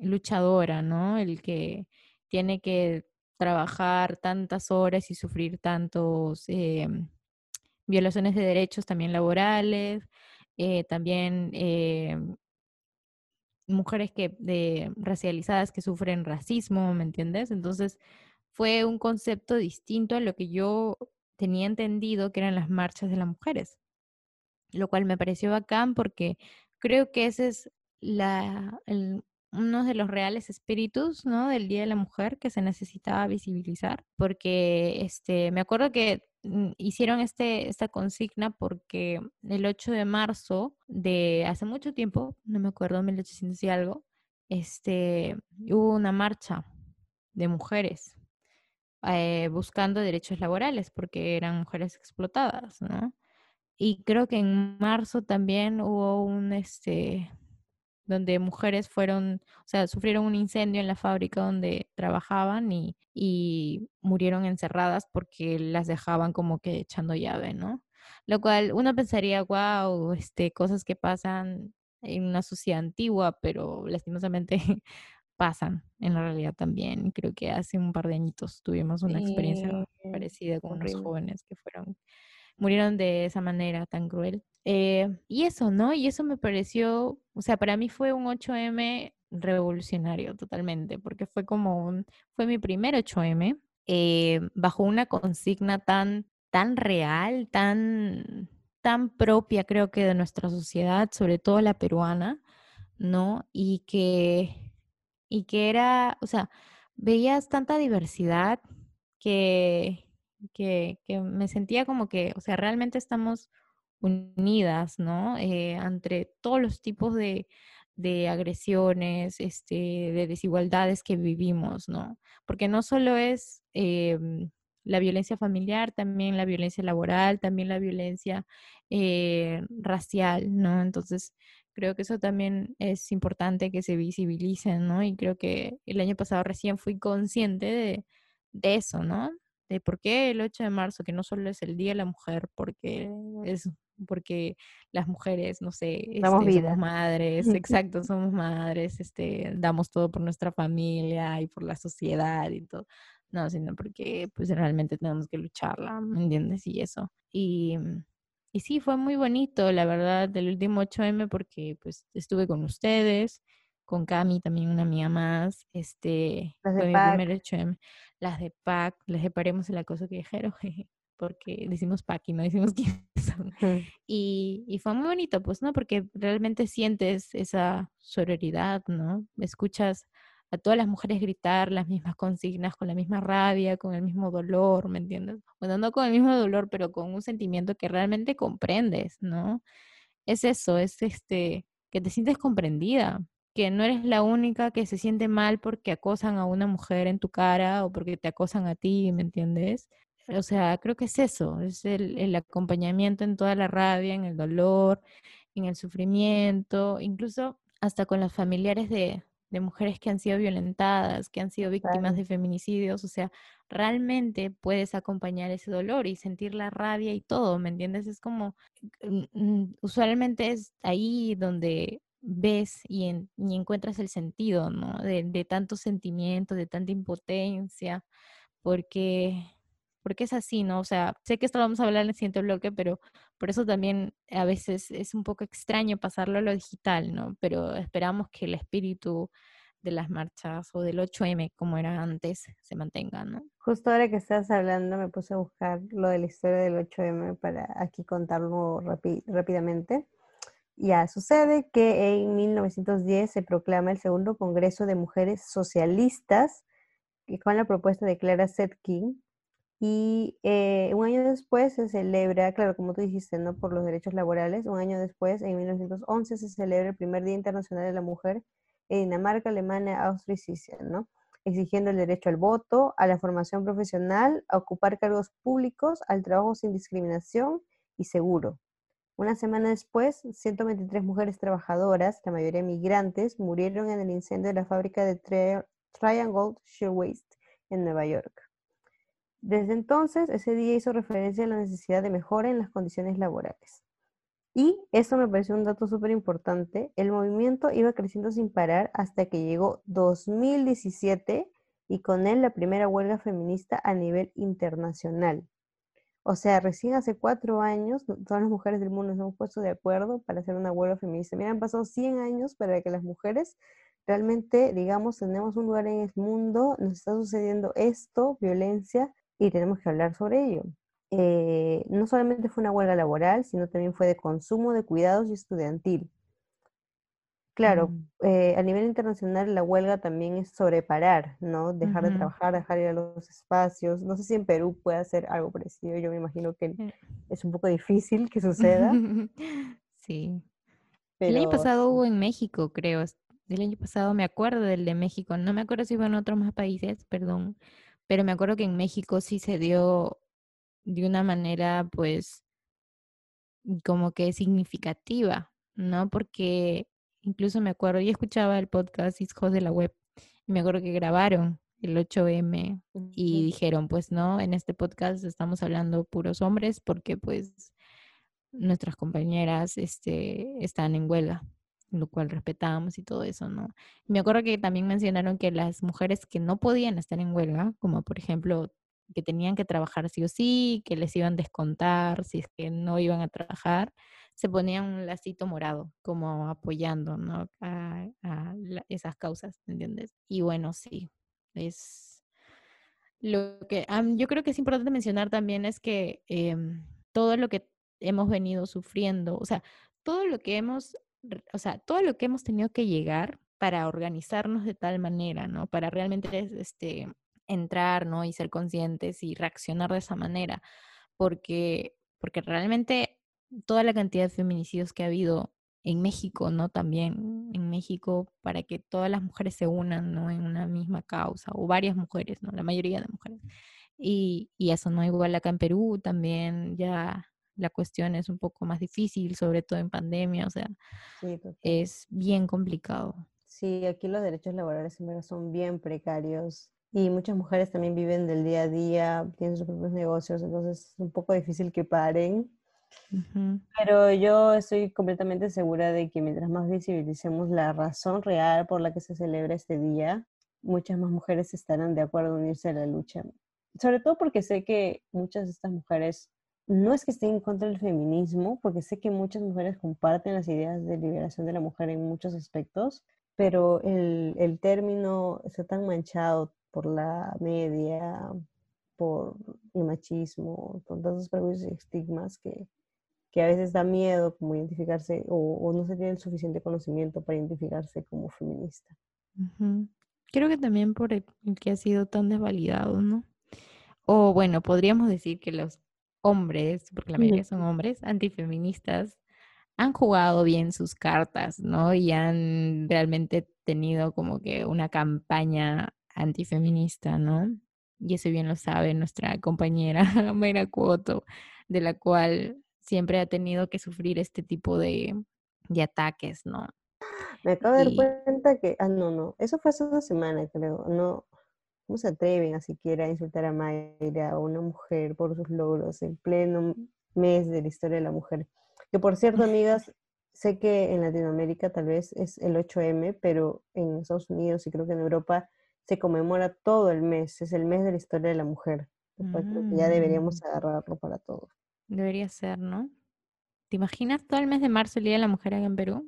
luchadora, ¿no? El que tiene que trabajar tantas horas y sufrir tantos em, violaciones de derechos también laborales, eh, también em, mujeres que racializadas que sufren racismo, ¿me entiendes? Entonces fue un concepto distinto a lo que yo tenía entendido que eran las marchas de las mujeres, lo cual me pareció bacán porque creo que ese es la, el, uno de los reales espíritus, ¿no? Del Día de la Mujer que se necesitaba visibilizar, porque este, me acuerdo que mm, hicieron este, esta consigna porque el 8 de marzo de hace mucho tiempo, no me acuerdo, 1800 y algo, este, hubo una marcha de mujeres eh, buscando derechos laborales porque eran mujeres explotadas, ¿no? Y creo que en marzo también hubo un, este, donde mujeres fueron, o sea, sufrieron un incendio en la fábrica donde trabajaban y, y murieron encerradas porque las dejaban como que echando llave, ¿no? Lo cual uno pensaría, wow, este, cosas que pasan en una sociedad antigua, pero lastimosamente pasan en la realidad también. Creo que hace un par de añitos tuvimos una experiencia parecida con unos jóvenes que fueron murieron de esa manera tan cruel. Eh, y eso, ¿no? Y eso me pareció, o sea, para mí fue un 8M revolucionario totalmente, porque fue como un, fue mi primer 8M, eh, bajo una consigna tan, tan real, tan, tan propia creo que de nuestra sociedad, sobre todo la peruana, ¿no? Y que, y que era, o sea, veías tanta diversidad que, que, me sentía como que, o sea, realmente estamos unidas, ¿no? Eh, entre todos los tipos de, de agresiones, este, de desigualdades que vivimos, ¿no? Porque no solo es em, la violencia familiar, también la violencia laboral, también la violencia eh, racial, ¿no? Entonces, creo que eso también es importante que se visibilice, ¿no? Y creo que el año pasado recién fui consciente de, de eso, ¿no? De por qué el 8 de marzo, que no solo es el Día de la Mujer, porque es porque las mujeres, no sé, Damos este, vida. somos madres, exacto, somos madres, este, damos todo por nuestra familia y por la sociedad y todo. No, sino porque pues realmente tenemos que lucharla, ¿me entiendes? Y eso. Y, y sí, fue muy bonito, la verdad, del último 8M porque pues estuve con ustedes, con Cami, también una mía más, este, Las de PAC. primer 8M, las de PAC, les separemos el acoso callejero, jeje, porque decimos PAC y no decimos quiénes son. Y, y fue muy bonito, pues, ¿no? Porque realmente sientes esa sororidad, ¿no? Escuchas a todas las mujeres gritar las mismas consignas, con la misma rabia, con el mismo dolor, ¿me entiendes? Bueno, no con el mismo dolor, pero con un sentimiento que realmente comprendes, ¿no? Es eso, es este, que te sientes comprendida, que no eres la única que se siente mal porque acosan a una mujer en tu cara o porque te acosan a ti, ¿me entiendes? O sea, creo que es eso, es el, el acompañamiento en toda la rabia, en el dolor, en el sufrimiento, incluso hasta con los familiares de, de mujeres que han sido violentadas, que han sido víctimas de feminicidios, o sea, realmente puedes acompañar ese dolor y sentir la rabia y todo, ¿me entiendes? Es como, mm, mm, usualmente es ahí donde ves y, en- y encuentras el sentido. De, de tanto sentimiento, de tanta impotencia, porque, porque es así, ¿no? O sea, sé que esto lo vamos a hablar en el siguiente bloque, pero por eso también a veces es un poco extraño pasarlo a lo digital, ¿no? Pero esperamos que el espíritu de las marchas o del 8M, como era antes, se mantenga, ¿no? Justo ahora que estás hablando, me puse a buscar lo de la historia del 8M para aquí contarlo rápidamente. Ya, sucede que en 1910 se proclama el segundo Congreso de Mujeres Socialistas y con la propuesta de Clara Zetkin. Y eh, un año después se celebra, claro, como tú dijiste, ¿no? Por los derechos laborales, un año después, en 1911, se celebra el primer Día Internacional de la Mujer en Dinamarca, Alemania, Austria y Suiza, ¿no? Exigiendo el derecho al voto, a la formación profesional, a ocupar cargos públicos, al trabajo sin discriminación y seguro. Una semana después, 123 mujeres trabajadoras, la mayoría migrantes, murieron en el incendio de la fábrica de Tri- Triangle Shirtwaist en Nueva York. Desde entonces, ese día hizo referencia a la necesidad de mejora en las condiciones laborales. Y eso me pareció un dato súper importante. El movimiento iba creciendo sin parar hasta que llegó 2017 y con él la primera huelga feminista a nivel internacional. O sea, recién hace cuatro años todas las mujeres del mundo nos hemos puesto de acuerdo para hacer una huelga feminista. Mira, han pasado 100 años para que las mujeres realmente, digamos, tenemos un lugar en el mundo, nos está sucediendo esto, violencia, y tenemos que hablar sobre ello. Eh, no solamente fue una huelga laboral, sino también fue de consumo, de cuidados y estudiantil. Claro, Mm. eh, a nivel internacional la huelga también es sobre parar, ¿no? Dejar de trabajar, dejar ir a los espacios. No sé si en Perú puede hacer algo parecido. Yo me imagino que Eh. es un poco difícil que suceda, Sí. El año pasado hubo en México, creo. El año pasado me acuerdo del de México. No me acuerdo si hubo en otros más países, perdón. Pero me acuerdo que en México sí se dio de una manera, pues, como que significativa, ¿no? Porque incluso me acuerdo, yo escuchaba el podcast Hijos de la Web y me acuerdo que grabaron el 8M y dijeron, pues no, en este podcast estamos hablando puros hombres porque pues nuestras compañeras este, están en huelga, lo cual respetamos y todo eso, ¿no? Me acuerdo que también mencionaron que las mujeres que no podían estar en huelga, como por ejemplo que tenían que trabajar sí o sí, que les iban a descontar si es que no iban a trabajar, se ponían un lacito morado, como apoyando ¿no? a, esas causas, ¿entiendes? Y bueno, sí, es lo que yo creo que es importante mencionar también es que em, todo lo que hemos venido sufriendo, o sea, todo lo que hemos, o sea, todo lo que hemos tenido que llegar para organizarnos de tal manera, ¿no? Para realmente este, entrar, ¿no? Y ser conscientes y reaccionar de esa manera, porque, porque realmente toda la cantidad de feminicidios que ha habido en México, ¿no? También en México, para que todas las mujeres se unan, ¿no? En una misma causa, o varias mujeres, ¿no? La mayoría de mujeres. Y, y eso, ¿no? Igual acá en Perú también ya la cuestión es un poco más difícil, sobre todo en pandemia, o sea, es bien complicado. Sí, aquí los derechos laborales son bien precarios y muchas mujeres también viven del día a día, tienen sus propios negocios, entonces es un poco difícil que paren. Pero yo estoy completamente segura de que mientras más visibilicemos la razón real por la que se celebra este día, muchas más mujeres estarán de acuerdo en unirse a la lucha. Sobre todo porque sé que muchas de estas mujeres no es que estén en contra del feminismo, porque sé que muchas mujeres comparten las ideas de liberación de la mujer en muchos aspectos, pero el, el término está tan manchado por la media, por el machismo, por esos prejuicios y estigmas que, que a veces da miedo como identificarse o, no se tiene el suficiente conocimiento para identificarse como feminista. Creo que también por el, que ha sido tan desvalidado, ¿no? O bueno, podríamos decir que los hombres, porque la mayoría son hombres, antifeministas, han jugado bien sus cartas, ¿no? Y han realmente tenido como que una campaña antifeminista, ¿no? Y eso bien lo sabe nuestra compañera Mayra Cuoto, de la cual siempre ha tenido que sufrir este tipo de, de ataques, ¿no? Me acabo de dar cuenta que, ah, no, no, eso fue hace una semana, creo, no, ¿cómo se atreven a siquiera a insultar a Mayra, o una mujer, por sus logros en pleno mes de la historia de la mujer? Que por cierto, amigas, sé que en Latinoamérica tal vez es el 8M, pero en Estados Unidos y creo que en Europa se conmemora todo el mes, es el mes de la historia de la mujer. Después creo que ya deberíamos mm. agarrarlo para todo. Debería ser, ¿no? ¿Te imaginas todo el mes de marzo el Día de la Mujer aquí en Perú?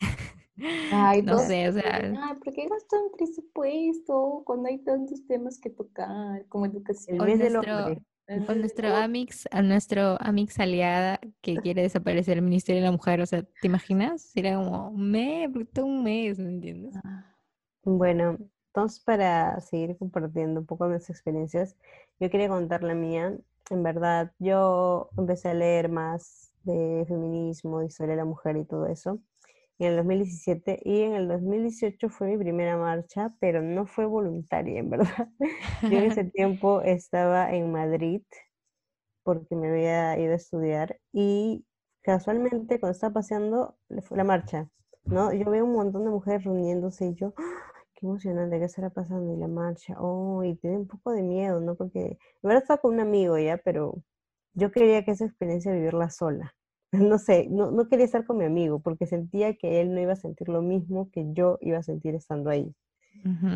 Ay, no sé, o sea. Ay, ¿por qué gastan presupuesto cuando hay tantos temas que tocar, como educación? El mes del hombre. Con nuestro Amix, a nuestro Amix aliada que quiere desaparecer el Ministerio de la Mujer, o sea, ¿te imaginas? Sería como un mes, un mes, ¿me entiendes? Ah. Bueno, entonces para seguir compartiendo un poco mis experiencias, yo quería contar la mía en verdad, yo empecé a leer más de feminismo, de historia de la mujer y todo eso en el 2017 y en el 2018 fue mi primera marcha, pero no fue voluntaria, en verdad. Yo en ese tiempo estaba en Madrid porque me había ido a estudiar y casualmente cuando estaba paseando fue la marcha, ¿no? Yo veo un montón de mujeres reuniéndose y yo, qué emocionante, ¿qué estará pasando? Y la marcha, oh, y tiene un poco de miedo, ¿no? Porque, en verdad estaba con un amigo ya, pero yo quería que esa experiencia vivirla sola. No sé, no, no quería estar con mi amigo porque sentía que él no iba a sentir lo mismo que yo iba a sentir estando ahí.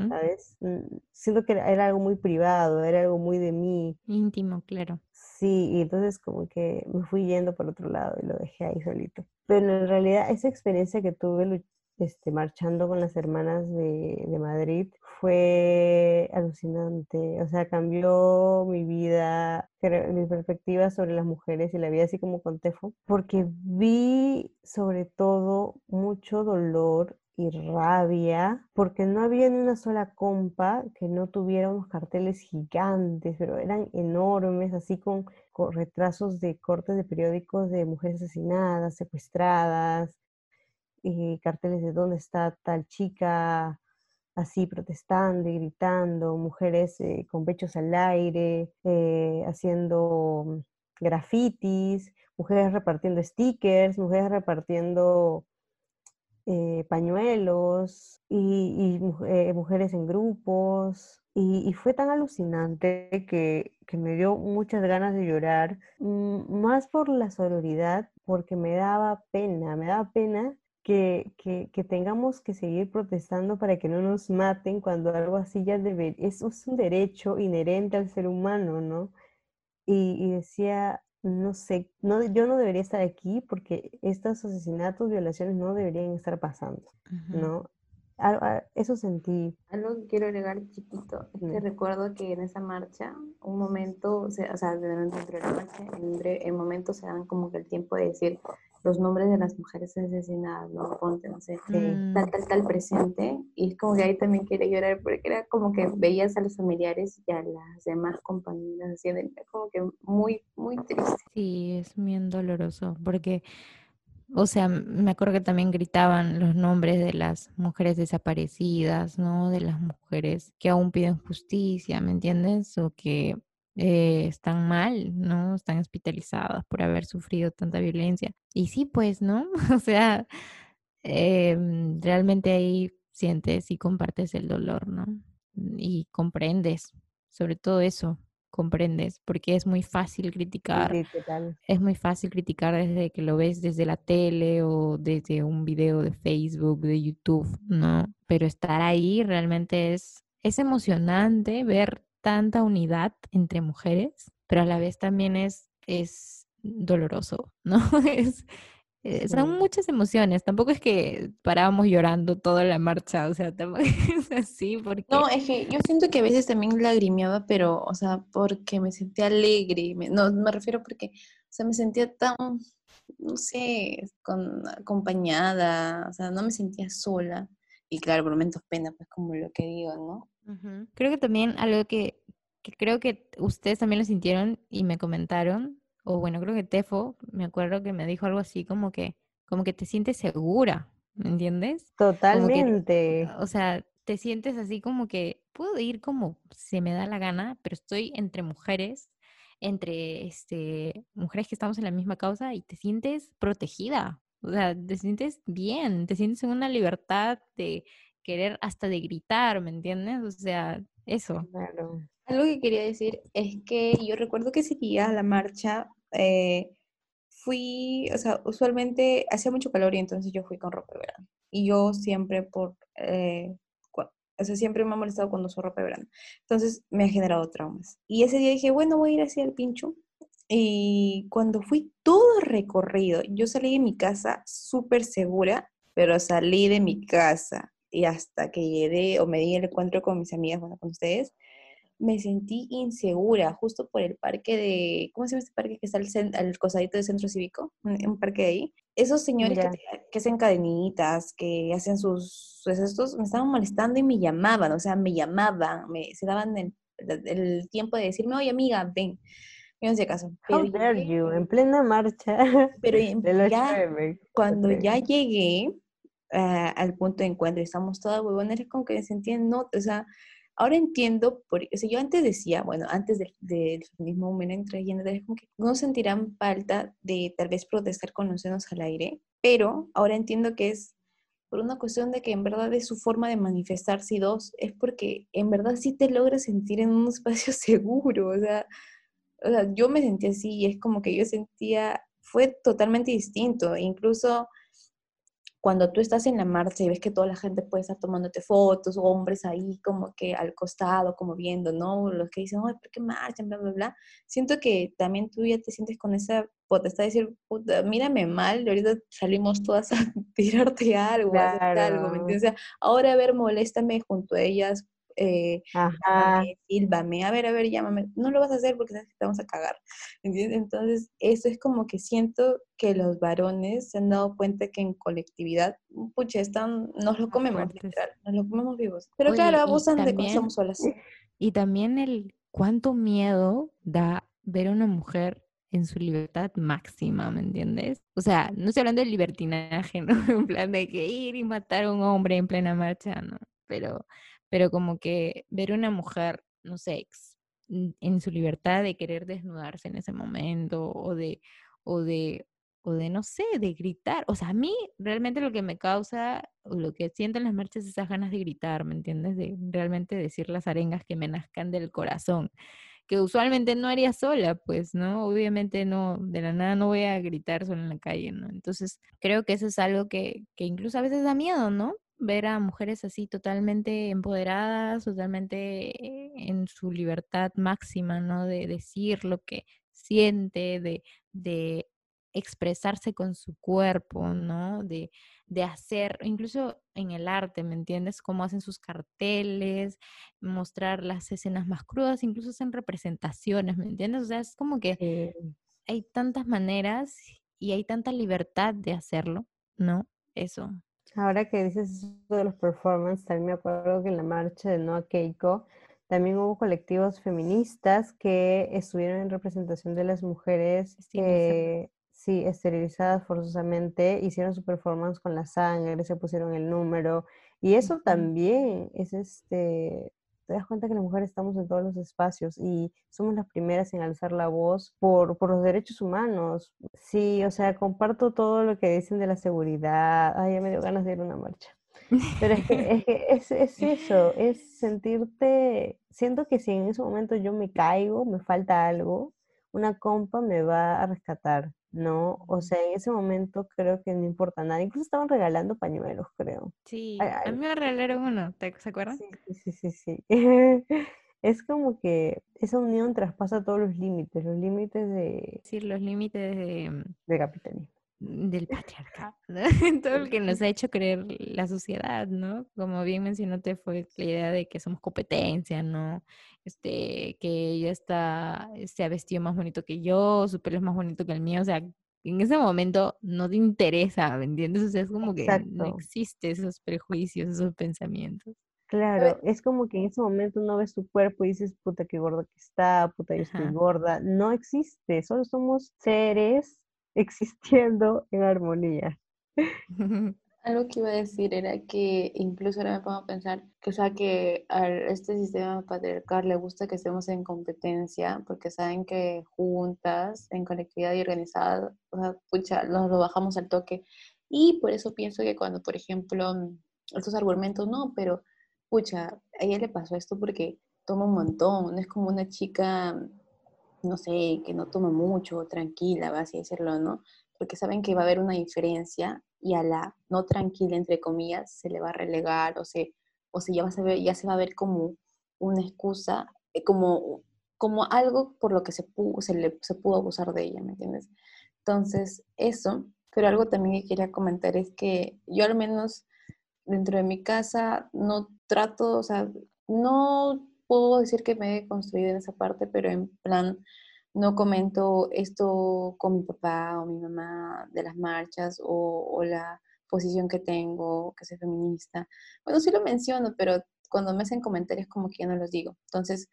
¿Sabes? Mm, siento que era, algo muy privado, era algo muy de mí. Íntimo, claro. Sí, y entonces como que me fui yendo por otro lado y lo dejé ahí solito. Pero en realidad esa experiencia que tuve este, marchando con las hermanas de, de, Madrid fue alucinante. O sea, cambió mi vida, mi perspectiva sobre las mujeres y la vida así como con Tefo, porque vi sobre todo mucho dolor y rabia, porque no había ni una sola compa que no tuviera unos carteles gigantes, pero eran enormes, así con, con retrasos de cortes de periódicos de mujeres asesinadas, secuestradas, y carteles de dónde está tal chica, así protestando y gritando, mujeres eh, con pechos al aire, eh, haciendo grafitis, mujeres repartiendo stickers, mujeres repartiendo eh, pañuelos y, mujeres en grupos. Y, fue tan alucinante que, que, me dio muchas ganas de llorar, mm, más por la sororidad, porque me daba pena, me daba pena que, que, que, tengamos que seguir protestando para que no nos maten cuando algo así ya debe, eso es un derecho inherente al ser humano, ¿no? Y, y decía, no sé, no, yo no debería estar aquí porque estos asesinatos, violaciones no deberían estar pasando, ¿no? eso sentí. Algo que quiero agregar chiquito es que recuerdo que en esa marcha, un momento, o sea, dentro de la marcha, en, en momentos se dan como que el tiempo de decir los nombres de las mujeres asesinadas, ¿no? Ponte, no sé, tal, tal, tal presente. Y es como que ahí también quería llorar porque era como que veías a los familiares y a las demás compañeras así, como que muy, muy triste. Sí, es bien doloroso porque o sea, me acuerdo que también gritaban los nombres de las mujeres desaparecidas, ¿no? De las mujeres que aún piden justicia, ¿me entiendes? O que eh, están mal, ¿no? Están hospitalizadas por haber sufrido tanta violencia. Y sí, pues, ¿no? O sea, em, realmente ahí sientes y compartes el dolor, ¿no? Y comprendes, sobre todo eso, comprendes, porque es muy fácil criticar. es muy fácil criticar desde que lo ves desde la tele o desde un video de Facebook, de YouTube, ¿no? Pero estar ahí realmente es, es emocionante ver tanta unidad entre mujeres, pero a la vez también es, es doloroso, ¿no? es, son muchas emociones, tampoco es que parábamos llorando toda la marcha, o sea, tampoco es así, porque... No, es que yo siento que a veces también lagrimeaba, pero, o sea, porque me sentía alegre, no, me refiero porque, o sea, me sentía tan, no sé, con, acompañada, o sea, no me sentía sola, y claro, por momentos pena, pues como lo que digo, ¿no? Creo que también algo que, que creo que ustedes también lo sintieron y me comentaron, o bueno, creo que Tefo, me acuerdo que me dijo algo así como que, como que te sientes segura, ¿me entiendes? Totalmente. o sea, te sientes así como que puedo ir como se me da la gana, pero estoy entre mujeres, entre este, mujeres que estamos en la misma causa y te sientes protegida, o sea, te sientes bien, te sientes en una libertad de querer hasta de gritar, ¿me entiendes? O sea, eso. Claro. Algo que quería decir es que yo recuerdo que ese día la marcha eh, fui, o sea, usualmente hacía mucho calor y entonces yo fui con ropa de verano. Y yo siempre por, eh, o sea, siempre me ha molestado cuando uso ropa de verano. Entonces me ha generado traumas. Y ese día dije, bueno, voy a ir hacia el pincho. Y cuando fui todo recorrido, yo salí de mi casa súper segura, pero salí de mi casa y hasta que llegué o me di el encuentro con mis amigas, bueno, con ustedes, me sentí insegura justo por el parque de, ¿cómo se llama este parque que está al, al cosadito del centro cívico? Un, parque de ahí. Esos señores que, que, hacen cadenitas, que hacen sus, pues estos, me estaban molestando y me llamaban, o sea, me llamaban, me, se daban el, el tiempo de decirme, oye amiga, ven. Yo no sé caso. How dare you, en plena marcha. Pero ya, cuando ya llegué uh, al punto de encuentro y estamos todas huevones, como que me sentía no, o sea, Ahora entiendo, por, o sea, yo antes decía, bueno, antes del, del feminismo momento es como que no sentirán falta de tal vez protestar con los senos al aire, pero ahora entiendo que es por una cuestión de que en verdad es su forma de manifestarse y dos, es porque en verdad sí te logras sentir en un espacio seguro, o sea, o sea, yo me sentía así y es como que yo sentía, fue totalmente distinto, incluso cuando tú estás en la marcha y ves que toda la gente puede estar tomándote fotos, hombres ahí como que al costado, como viendo, ¿no? Los que dicen, ay, ¿por qué marchan? Bla, bla, bla. Siento que también tú ya te sientes con esa potestad de decir, puta, mírame mal, ahorita salimos todas a tirarte algo, a hacer algo, ¿me entiendes? O sea, ahora a ver, moléstame junto a ellas, eh, sílvame, a ver, a ver, llámame. No lo vas a hacer porque sabes que te vamos a cagar. ¿entiendes? Entonces, eso es como que siento que los varones se han dado cuenta que en colectividad, pucha, están, nos lo comemos, literal, nos lo comemos vivos. Pero claro, abusan de que somos solas. Y también el cuánto miedo da ver a una mujer en su libertad máxima, ¿me entiendes? O sea, no estoy hablando de libertinaje, ¿no? En plan de que ir y matar a un hombre en plena marcha, ¿no? Pero pero como que ver una mujer, no sé, en su libertad de querer desnudarse en ese momento o de, o de, o de, no sé, de gritar. O sea, a mí realmente lo que me causa, o lo que siento en las marchas es esas ganas de gritar, ¿me entiendes? De realmente decir las arengas que me nazcan del corazón. que usualmente no haría sola, pues, ¿no? Obviamente no, de la nada no voy a gritar sola en la calle, ¿no? Entonces, creo que eso es algo que, que incluso a veces da miedo, ¿no? Ver a mujeres así totalmente empoderadas, totalmente en su libertad máxima, ¿no? De decir lo que siente, de, de expresarse con su cuerpo, ¿no? De, de hacer, incluso en el arte, ¿me entiendes? Cómo hacen sus carteles, mostrar las escenas más crudas, incluso hacen representaciones, ¿me entiendes? O sea, es como que hay tantas maneras y hay tanta libertad de hacerlo, ¿no? Eso. Ahora que dices eso de los performances, también me acuerdo que en la marcha de Noah Keiko también hubo colectivos feministas que estuvieron en representación de las mujeres que Sí, esterilizadas forzosamente, hicieron su performance con la sangre, se pusieron el número. Y eso también es este, te das cuenta que las mujeres estamos en todos los espacios y somos las primeras en alzar la voz por, por los derechos humanos. Sí, o sea, comparto todo lo que dicen de la seguridad. Ay, ya me dio ganas de ir a una marcha. Pero es que, es, que es, es, eso, es sentirte, siento que si en ese momento yo me caigo, me falta algo, una compa me va a rescatar. ¿No? O sea, en ese momento creo que no importa nada. Incluso estaban regalando pañuelos, creo. Sí, a mí me regalaron uno, ¿se acuerdan? Sí, sí, sí, sí. es como que esa unión traspasa todos los límites, los límites de... Sí, los límites de... Mm, de capitalismo del patriarcado, todo lo que nos ha hecho creer la sociedad, ¿no? Como bien mencionaste, fue la idea de que somos competencia, ¿no? Este, que ella está, se ha vestido más bonito que yo, su pelo es más bonito que el mío, o sea, en ese momento no te interesa, ¿me entiendes? O sea, es como que no existe esos prejuicios, esos pensamientos. Claro, es como que en ese momento no ves tu cuerpo y dices, puta, qué gorda que está, puta, yo estoy gorda. No existe, solo somos seres existiendo en armonía. Algo que iba a decir era que incluso ahora me pongo a pensar que, o sea, que a este sistema patriarcal le gusta que estemos en competencia porque saben que juntas, en colectividad y organizada, o sea, pucha, nos lo bajamos al toque. Y por eso pienso que cuando, por ejemplo, estos argumentos, no, pero, pucha, a ella le pasó esto porque toma un montón, no es como una chica no sé, que no toma mucho, tranquila, va así decirlo, ¿no? Porque saben que va a haber una diferencia y a la no tranquila, entre comillas, se le va a relegar o se, o se ya, va a ver, ya se va a ver como una excusa, eh, como, como algo por lo que se pudo, se, le, se pudo abusar de ella, ¿me entiendes? Entonces, eso, pero algo también que quería comentar es que yo al menos dentro de mi casa no trato, o sea, no puedo decir que me he construido en esa parte, pero en plan, no comento esto con mi papá o mi mamá de las marchas o, la posición que tengo, que soy feminista. Bueno, sí lo menciono, pero cuando me hacen comentarios como que ya no los digo. Entonces,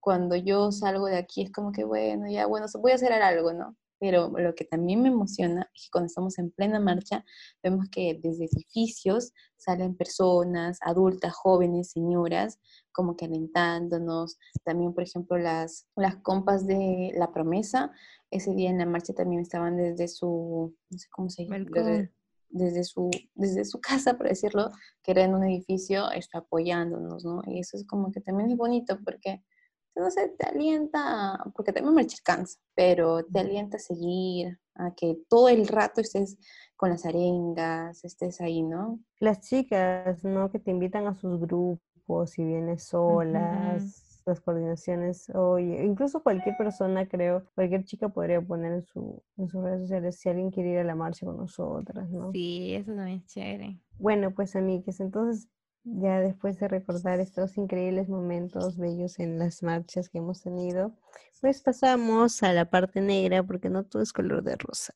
cuando yo salgo de aquí es como que, bueno, ya, bueno, voy a hacer algo, ¿no? Pero lo que también me emociona es que cuando estamos en plena marcha, vemos que desde edificios salen personas, adultas, jóvenes, señoras, como que alentándonos. También, por ejemplo, las, las compas de La Promesa, ese día en la marcha también estaban desde su, no sé cómo se llama, desde, su, desde su casa, por decirlo, que era en un edificio, está apoyándonos, ¿no? Y eso es como que también es bonito porque no sé, te alienta, porque también marchar cansa, pero te alienta a seguir, a que todo el rato estés con las arengas, estés ahí, ¿no? Las chicas, ¿no? Que te invitan a sus grupos, si vienes solas, las coordinaciones, o incluso cualquier persona, creo, cualquier chica podría poner en, su, en sus redes sociales si alguien quiere ir a la marcha con nosotras, ¿no? Sí, eso también es chévere. Bueno, pues amigues, entonces ya después de recordar estos increíbles momentos bellos en las marchas que hemos tenido, pues pasamos a la parte negra porque no todo es color de rosa.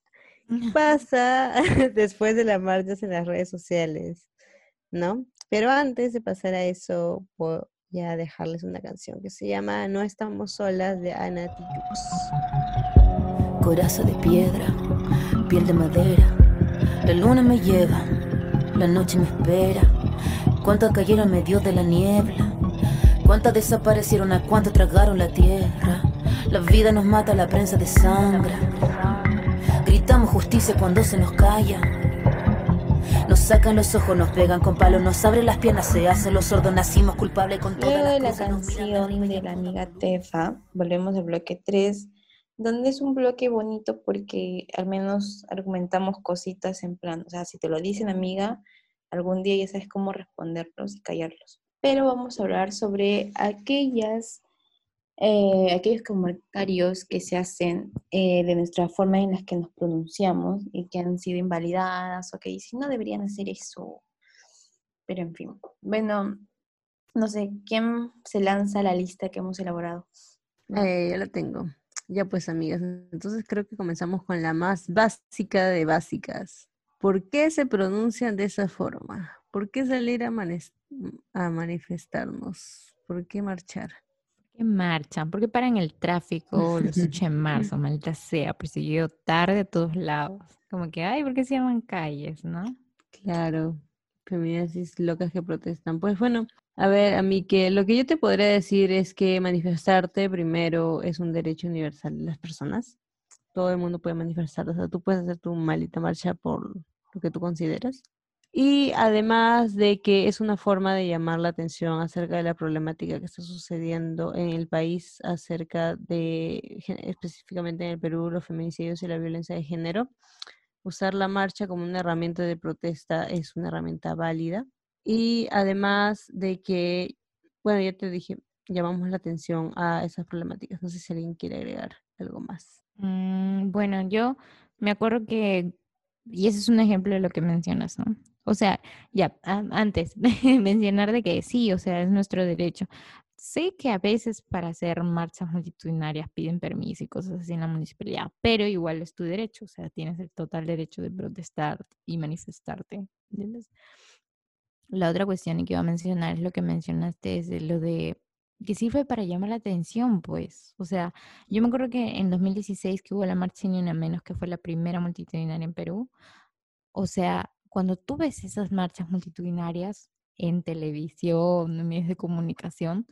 Pasa después de las marchas en las redes sociales, ¿no? Pero antes de pasar a eso, voy a dejarles una canción que se llama No estamos solas de Ana Tijoux. Coraza de piedra, piel de madera, la luna me lleva, la noche me espera cuántas cayeron medio de la niebla, cuántas desaparecieron, a cuántas tragaron la tierra. La vida nos mata, la prensa de sangre. Gritamos justicia cuando se nos calla. Nos sacan los ojos, nos pegan con palos, nos abren las piernas, se hacen los sordos, nacimos culpables con de la cosas, canción de la amiga Tefa, volvemos al bloque 3, donde es un bloque bonito porque al menos argumentamos cositas en plan, o sea, si te lo dicen amiga, algún día ya sabes cómo responderlos y callarlos. Pero vamos a hablar sobre aquellas, eh, aquellos comentarios que se hacen eh, de nuestra forma en las que nos pronunciamos y que han sido invalidadas o que dicen no deberían hacer eso. Pero en fin, bueno, no sé, ¿quién se lanza a la lista que hemos elaborado? Eh, ya la tengo. Ya pues, amigas. Entonces creo que comenzamos con la más básica de básicas. ¿Por qué se pronuncian de esa forma? ¿Por qué salir a, manifestarnos? ¿Por qué marchar? qué marchan? ¿Por qué paran el tráfico los 8 de marzo? Maldita sea, persiguido tarde a todos lados. Como que, ay, ¿por qué se llaman calles, no? Claro, feminazis locas que protestan. Pues bueno, a ver, a mí que lo que yo te podría decir es que manifestarte primero es un derecho universal de las personas. Todo el mundo puede manifestarse, o sea, tú puedes hacer tu maldita marcha por lo que tú consideras. Y además de que es una forma de llamar la atención acerca de la problemática que está sucediendo en el país acerca de, específicamente en el Perú, los feminicidios y la violencia de género usar la marcha como una herramienta de protesta es una herramienta válida. Y además de que, bueno, ya te dije, llamamos la atención a esas problemáticas. No sé si alguien quiere agregar algo más. Mm, bueno, yo me acuerdo que, y ese es un ejemplo de lo que mencionas, ¿no? O sea, ya, antes mencionar de que sí, o sea, es nuestro derecho. Sé que a veces para hacer marchas multitudinarias piden permiso y cosas así en la municipalidad, pero igual es tu derecho, o sea, tienes el total derecho de protestar y manifestarte. La otra cuestión que iba a mencionar es lo que mencionaste, es lo de que fue para llamar la atención, pues. O sea, yo me acuerdo que en 2016 que hubo la marcha Ni Una Menos, que fue la primera multitudinaria en Perú. O sea, cuando tú ves esas marchas multitudinarias en televisión, en medios de comunicación,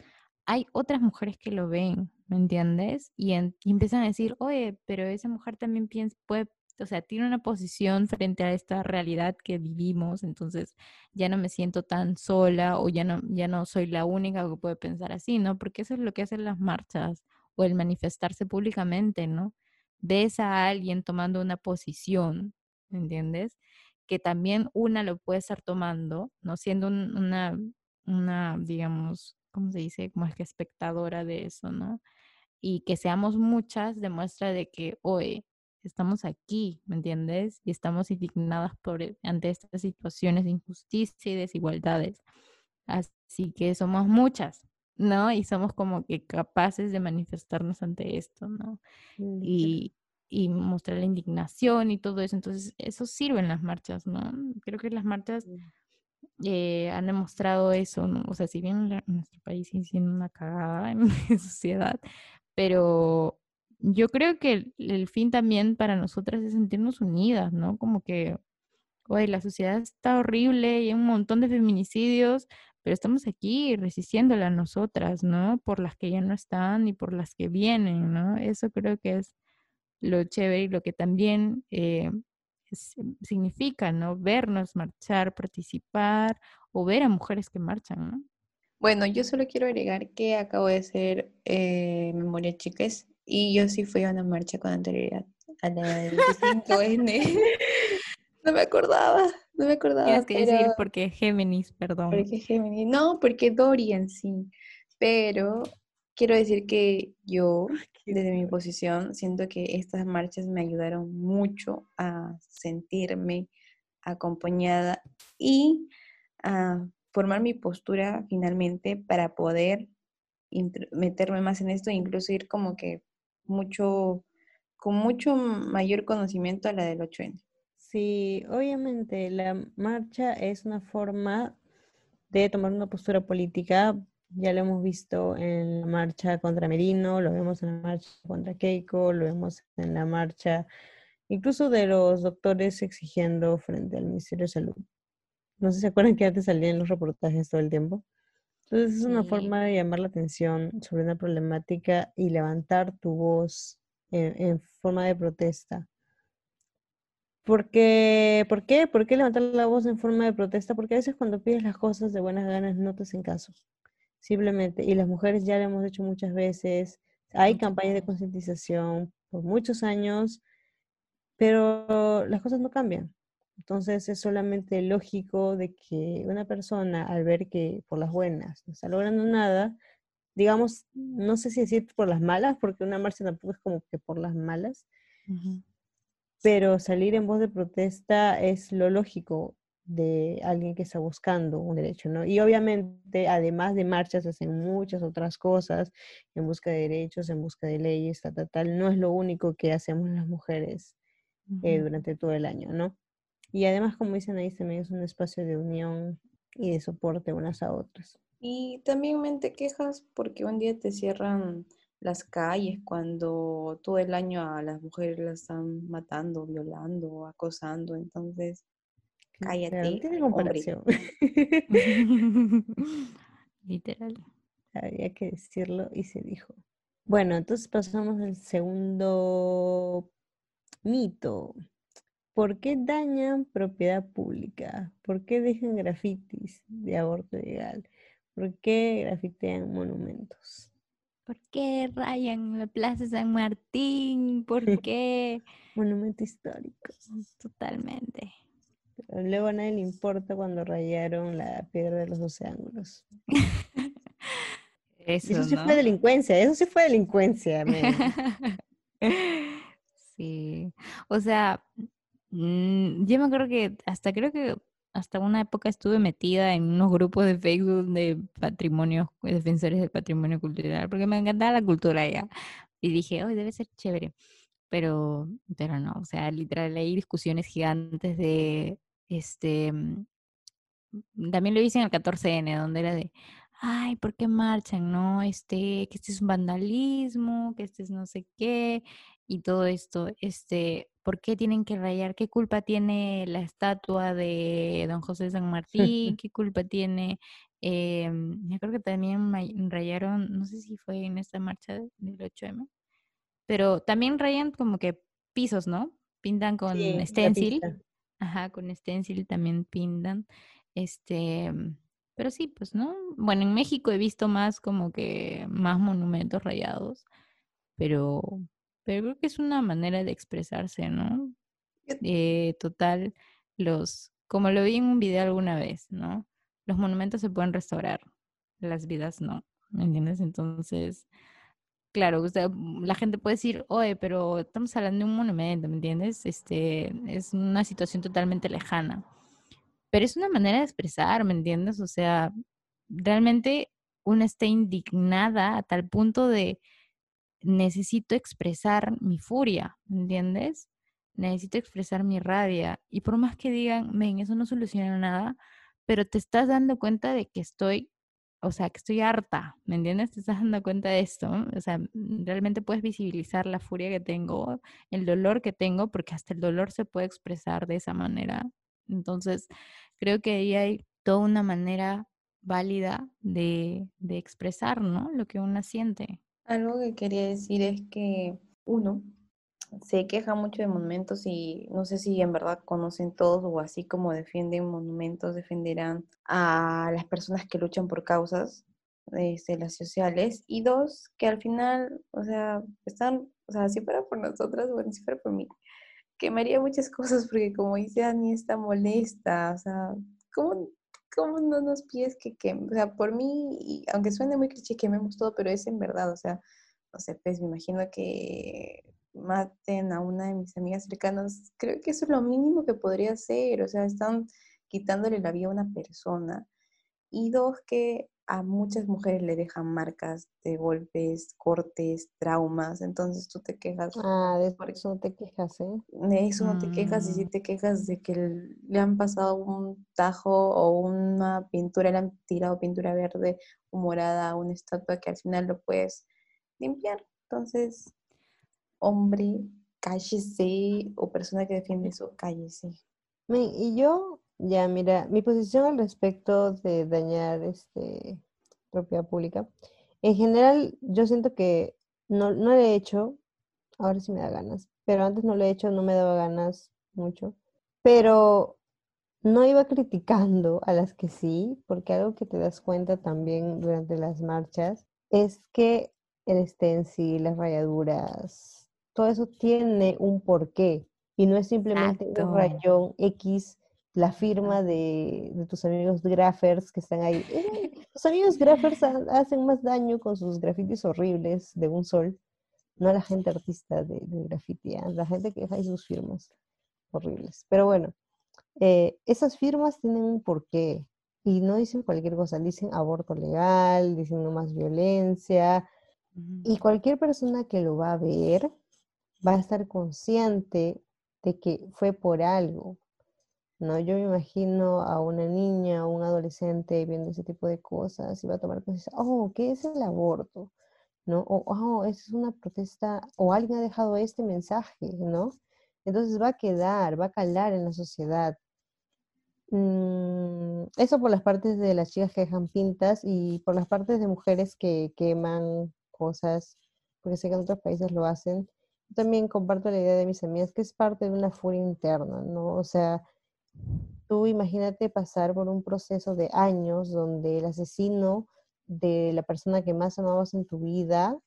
hay otras mujeres que lo ven, ¿me entiendes? Y, y empiezan a decir, oye, pero esa mujer también piensa, puede, o sea, tiene una posición frente a esta realidad que vivimos, entonces ya no me siento tan sola o ya no, ya no soy la única que puede pensar así, ¿no? Porque eso es lo que hacen las marchas o el manifestarse públicamente, ¿no? Ves a alguien tomando una posición, ¿me entiendes? Que también una lo puede estar tomando, ¿no? Siendo un- una, una, digamos, ¿cómo se dice? Como es que espectadora de eso, ¿no? Y que seamos muchas demuestra de que, hoy estamos aquí, ¿me entiendes? Y estamos indignadas por, e- ante estas situaciones de injusticia y desigualdades. Así que somos muchas, ¿no? Y somos como que capaces de manifestarnos ante esto, ¿no? Y, y mostrar la indignación y todo eso. Entonces, eso sirve en las marchas, ¿no? Creo que las marchas eh, han demostrado eso, ¿no? O sea, si bien la- nuestro país sigue siendo una cagada en la sociedad, pero yo creo que el, fin también para nosotras es sentirnos unidas, ¿no? Como que, oye, la sociedad está horrible y hay un montón de feminicidios, pero estamos aquí resistiéndola a nosotras, ¿no? Por las que ya no están y por las que vienen, ¿no? Eso creo que es lo chévere y lo que también eh, significa, ¿no? Vernos marchar, participar o ver a mujeres que marchan, ¿no? Bueno, yo solo quiero agregar que acabo de hacer eh, Memoria Chicas y yo sí fui a una marcha con anterioridad a la del 25N. No me acordaba, no me acordaba. Tienes que decir pero- porque Géminis, perdón. Porque Géminis. No, porque Dorian sí. Pero quiero decir que yo, desde mi posición, siento que estas marchas me ayudaron mucho a sentirme acompañada y a formar mi postura finalmente para poder meterme más en esto e incluso ir como que mucho, con mucho mayor conocimiento a la del 8N. Sí, obviamente la marcha es una forma de tomar una postura política. Ya lo hemos visto en la marcha contra Merino, lo vemos en la marcha contra Keiko, lo vemos en la marcha incluso de los doctores exigiendo frente al Ministerio de Salud. No sé si se acuerdan que antes salían los reportajes todo el tiempo. Entonces es una Sí. forma de llamar la atención sobre una problemática y levantar tu voz en, en forma de protesta. Porque, ¿Por qué? ¿Por qué levantar la voz en forma de protesta? Porque a veces cuando pides las cosas de buenas ganas no te hacen caso. Simplemente. Y las mujeres ya lo hemos hecho muchas veces. Hay campañas de concientización por muchos años, pero las cosas no cambian. Entonces es solamente lógico de que una persona al ver que por las buenas no está logrando nada, digamos, no sé si decir por las malas, porque una marcha tampoco es como que por las malas, pero salir en voz de protesta es lo lógico de alguien que está buscando un derecho, ¿no? Y obviamente, además de marchas, hacen muchas otras cosas en busca de derechos, en busca de leyes, tal, tal, No es lo único que hacemos las mujeres eh, durante todo el año, ¿no? Y además, como dicen ahí, también es un espacio de unión y de soporte unas a otras. Y también me te quejas porque un día te cierran las calles cuando todo el año a las mujeres las están matando, violando, acosando. Entonces, cállate. tiene comparación. Literal. Había que decirlo y se dijo. Bueno, entonces pasamos al segundo mito. ¿Por qué dañan propiedad pública? ¿Por qué dejan grafitis de aborto legal? ¿Por qué grafitean monumentos? ¿Por qué rayan la Plaza San Martín? ¿Por qué? Monumento histórico. Totalmente. luego a nadie le importa cuando rayaron la piedra de los doce ángulos. eso, sí fue delincuencia, eso sí fue delincuencia. sí, o sea, mm, yo me acuerdo que hasta creo que hasta una época estuve metida en unos grupos de Facebook de patrimonio, defensores del patrimonio cultural, porque me encantaba la cultura ya. Y dije, hoy debe ser chévere. Pero, pero no, o sea, literal hay discusiones gigantes de, este, mm, también lo hice en el 14N, donde era de, ay, ¿por qué marchan? No, este, que este es un vandalismo, que este es no sé qué, y todo esto, este, ¿por qué tienen que rayar? ¿Qué culpa tiene la estatua de don José San Martín? ¿Qué culpa tiene? Eh, yo creo que también rayaron, no sé si fue en esta marcha del 8M, pero también rayan como que pisos, ¿no? Pintan con stencil. Ajá, con stencil también pintan. Este, pero sí, pues, ¿no? Bueno, en México he visto más como que más monumentos rayados, pero pero creo que es una manera de expresarse, ¿no? Eh, total, los, como lo vi en un video alguna vez, ¿no? Los monumentos se pueden restaurar, las vidas no, ¿me entiendes? Entonces, claro, la gente puede decir, oye, pero estamos hablando de un monumento, ¿me entiendes? Este, es una situación totalmente lejana. Pero es una manera de expresar, ¿me entiendes? O sea, realmente una está indignada a tal punto de necesito expresar mi furia, ¿entiendes? Necesito expresar mi rabia. Y por más que digan, ven, eso no soluciona nada, pero te estás dando cuenta de que estoy, o sea, que estoy harta, ¿me entiendes? Te estás dando cuenta de esto. O sea, mm, realmente puedes visibilizar la furia que tengo, el dolor que tengo, porque hasta el dolor se puede expresar de esa manera. Entonces, creo que ahí hay toda una manera válida de, de expresar, ¿no? Lo que uno siente. Algo que quería decir es que uno se queja mucho de monumentos y no sé si en verdad conocen todos o así como defienden monumentos, defenderán a las personas que luchan por causas este, las sociales. Y dos, que al final, o sea, están, o sea, si fuera por nosotras, bueno, si fuera por mí, quemaría muchas cosas porque como dice Ani, está molesta, o sea, ¿cómo ¿cómo no nos pides que quememos? O sea, por mí, aunque suene muy cliché, quememos todo, pero es en verdad, o sea, no sé, pues me imagino que maten a una de mis amigas cercanas, creo que eso es lo mínimo que podría hacer, o sea, están quitándole la vida a una persona. Y dos, que a muchas mujeres le dejan marcas de golpes, cortes, traumas, entonces tú te quejas. Ah, de eso no te quejas, ¿eh? De eso no te quejas y si mm. te quejas de que le han pasado un tajo o una pintura, le han tirado pintura verde o morada a una estatua que al final lo puedes limpiar. Entonces, hombre, cállese o persona que defiende eso, cállese. Y yo ya, mira, mi posición al respecto de dañar este, propiedad pública, en general yo siento que no, no lo he hecho, ahora sí me da ganas, pero antes no lo he hecho, no me daba ganas mucho, pero no iba criticando a las que sí, porque algo que te das cuenta también durante las marchas es que el stencil, las rayaduras, todo eso tiene un porqué y no es simplemente un rayón X, la firma de, tus amigos graffers que están ahí. Los amigos graffers hacen más daño con sus grafitis horribles de un sol, no a la gente artista de, de graffiti, a la gente que deja ahí sus firmas horribles. Pero bueno, eh, esas firmas tienen un porqué y no dicen cualquier cosa, dicen aborto legal, dicen no más violencia y cualquier persona que lo va a ver va a estar consciente de que fue por algo. ¿No? Yo me imagino a una niña o un adolescente viendo ese tipo de cosas y va a tomar conciencia, oh, ¿qué es el aborto? ¿No? O, oh, es una protesta, o alguien ha dejado este mensaje, ¿no? Entonces va a quedar, va a calar en la sociedad. Mm, eso por las partes de las chicas que dejan pintas y por las partes de mujeres que queman cosas, porque sé que en otros países lo hacen. También comparto la idea de mis amigas que es parte de una furia interna, ¿no? O sea, tú imagínate pasar por un proceso de años donde el asesino de la persona que más amabas en tu vida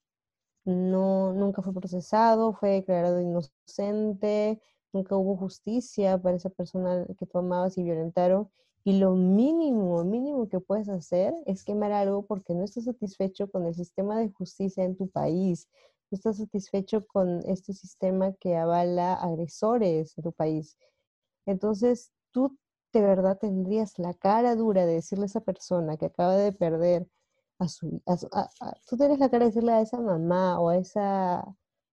no, nunca fue procesado, fue declarado inocente, nunca hubo justicia para esa persona que tú amabas y violentaron. Y lo mínimo, mínimo que puedes hacer es quemar algo porque no estás satisfecho con el sistema de justicia en tu país, no estás satisfecho con este sistema que avala agresores en tu país. Entonces, tú de verdad tendrías la cara dura de decirle a esa persona que acaba de perder a su... tú tienes la cara de decirle a esa mamá o a esa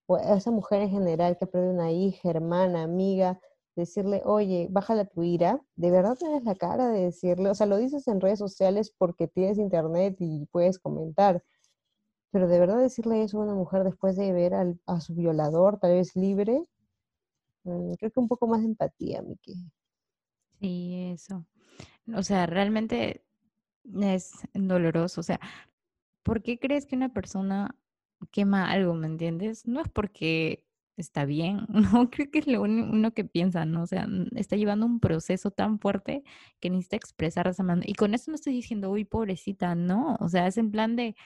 o a esa mujer en general que perdido una hija, hermana, amiga, decirle, oye, bájala tu ira, ¿de verdad tienes la cara de decirle? O sea, lo dices en redes sociales porque tienes internet y puedes comentar, pero de verdad decirle eso a una mujer después de ver a su violador, tal vez libre, mm, creo que un poco más de empatía, Miki. Sí, eso. O sea, realmente es doloroso. O sea, ¿por qué crees que una persona quema algo, ¿me entiendes? No es porque está bien, no creo que es lo uno que piensa, ¿no? O sea, está llevando un proceso tan fuerte que necesita expresar esa manera. Y con eso no estoy diciendo, uy, pobrecita, no, o sea, es en plan de,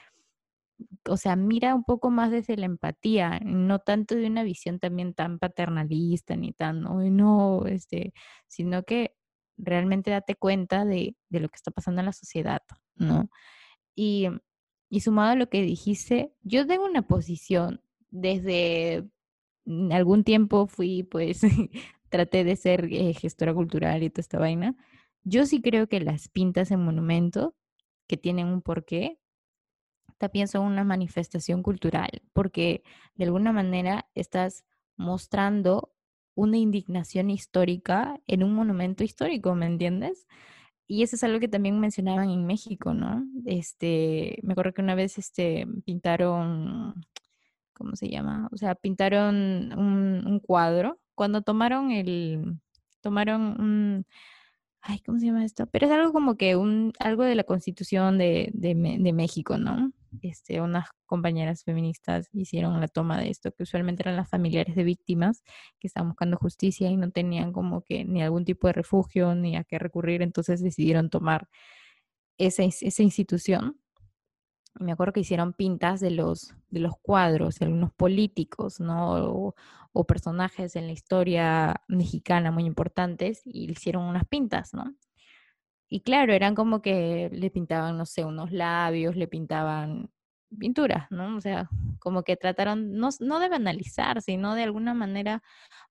o sea, mira un poco más desde la empatía, no tanto de una visión también tan paternalista ni tan, uy, no, este, sino que realmente date cuenta de, de lo que está pasando en la sociedad, ¿no? Y y sumado a lo que dijiste, yo tengo una posición desde algún tiempo fui, pues, traté de ser eh, gestora cultural y toda esta vaina. Yo sí creo que las pintas en monumento, que tienen un porqué, también son una manifestación cultural, porque de alguna manera estás mostrando una indignación histórica en un monumento histórico, ¿me entiendes? Y eso es algo que también mencionaban en México, ¿no? Este, me acuerdo que una vez este, pintaron, ¿cómo se llama? O sea, pintaron un, un cuadro. Cuando tomaron el, tomaron un, ay, ¿cómo se llama esto? Pero es algo como que un, algo de la constitución de, de, México, ¿no? Este, unas compañeras feministas hicieron la toma de esto, que usualmente eran las familiares de víctimas que estaban buscando justicia y no tenían como que ni algún tipo de refugio ni a qué recurrir, entonces decidieron tomar esa, esa institución me acuerdo que hicieron pintas de los, de los cuadros de algunos políticos, ¿no? O, personajes en la historia mexicana muy importantes y hicieron unas pintas, ¿no? Y claro, eran como que le pintaban, no sé, unos labios, le pintaban pinturas, ¿no? O sea, como que trataron, no, no de banalizar, sino de alguna manera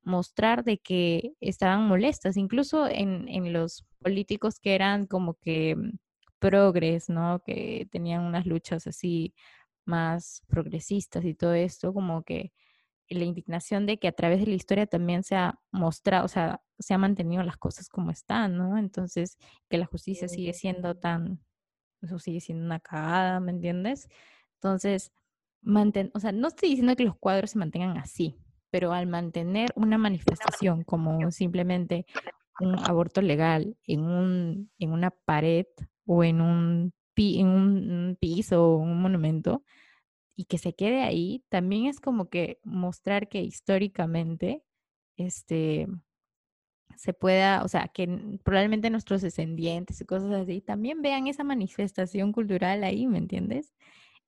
mostrar de que estaban molestas, incluso en, en los políticos que eran como que progres, ¿no? Que tenían unas luchas así más progresistas y todo esto, como que la indignación de que a través de la historia también se ha mostrado, o sea, se han mantenido las cosas como están, ¿no? Entonces, que la justicia sigue siendo tan, eso sigue siendo una cagada, ¿me entiendes? Entonces, manten, o sea, no estoy diciendo que los cuadros se mantengan así, pero al mantener una manifestación como simplemente un aborto legal en, un, en una pared o en un, piso o un monumento y que se quede ahí, también es como que mostrar que históricamente este, se pueda, o sea, que probablemente nuestros descendientes y cosas así también vean esa manifestación cultural ahí, ¿me entiendes?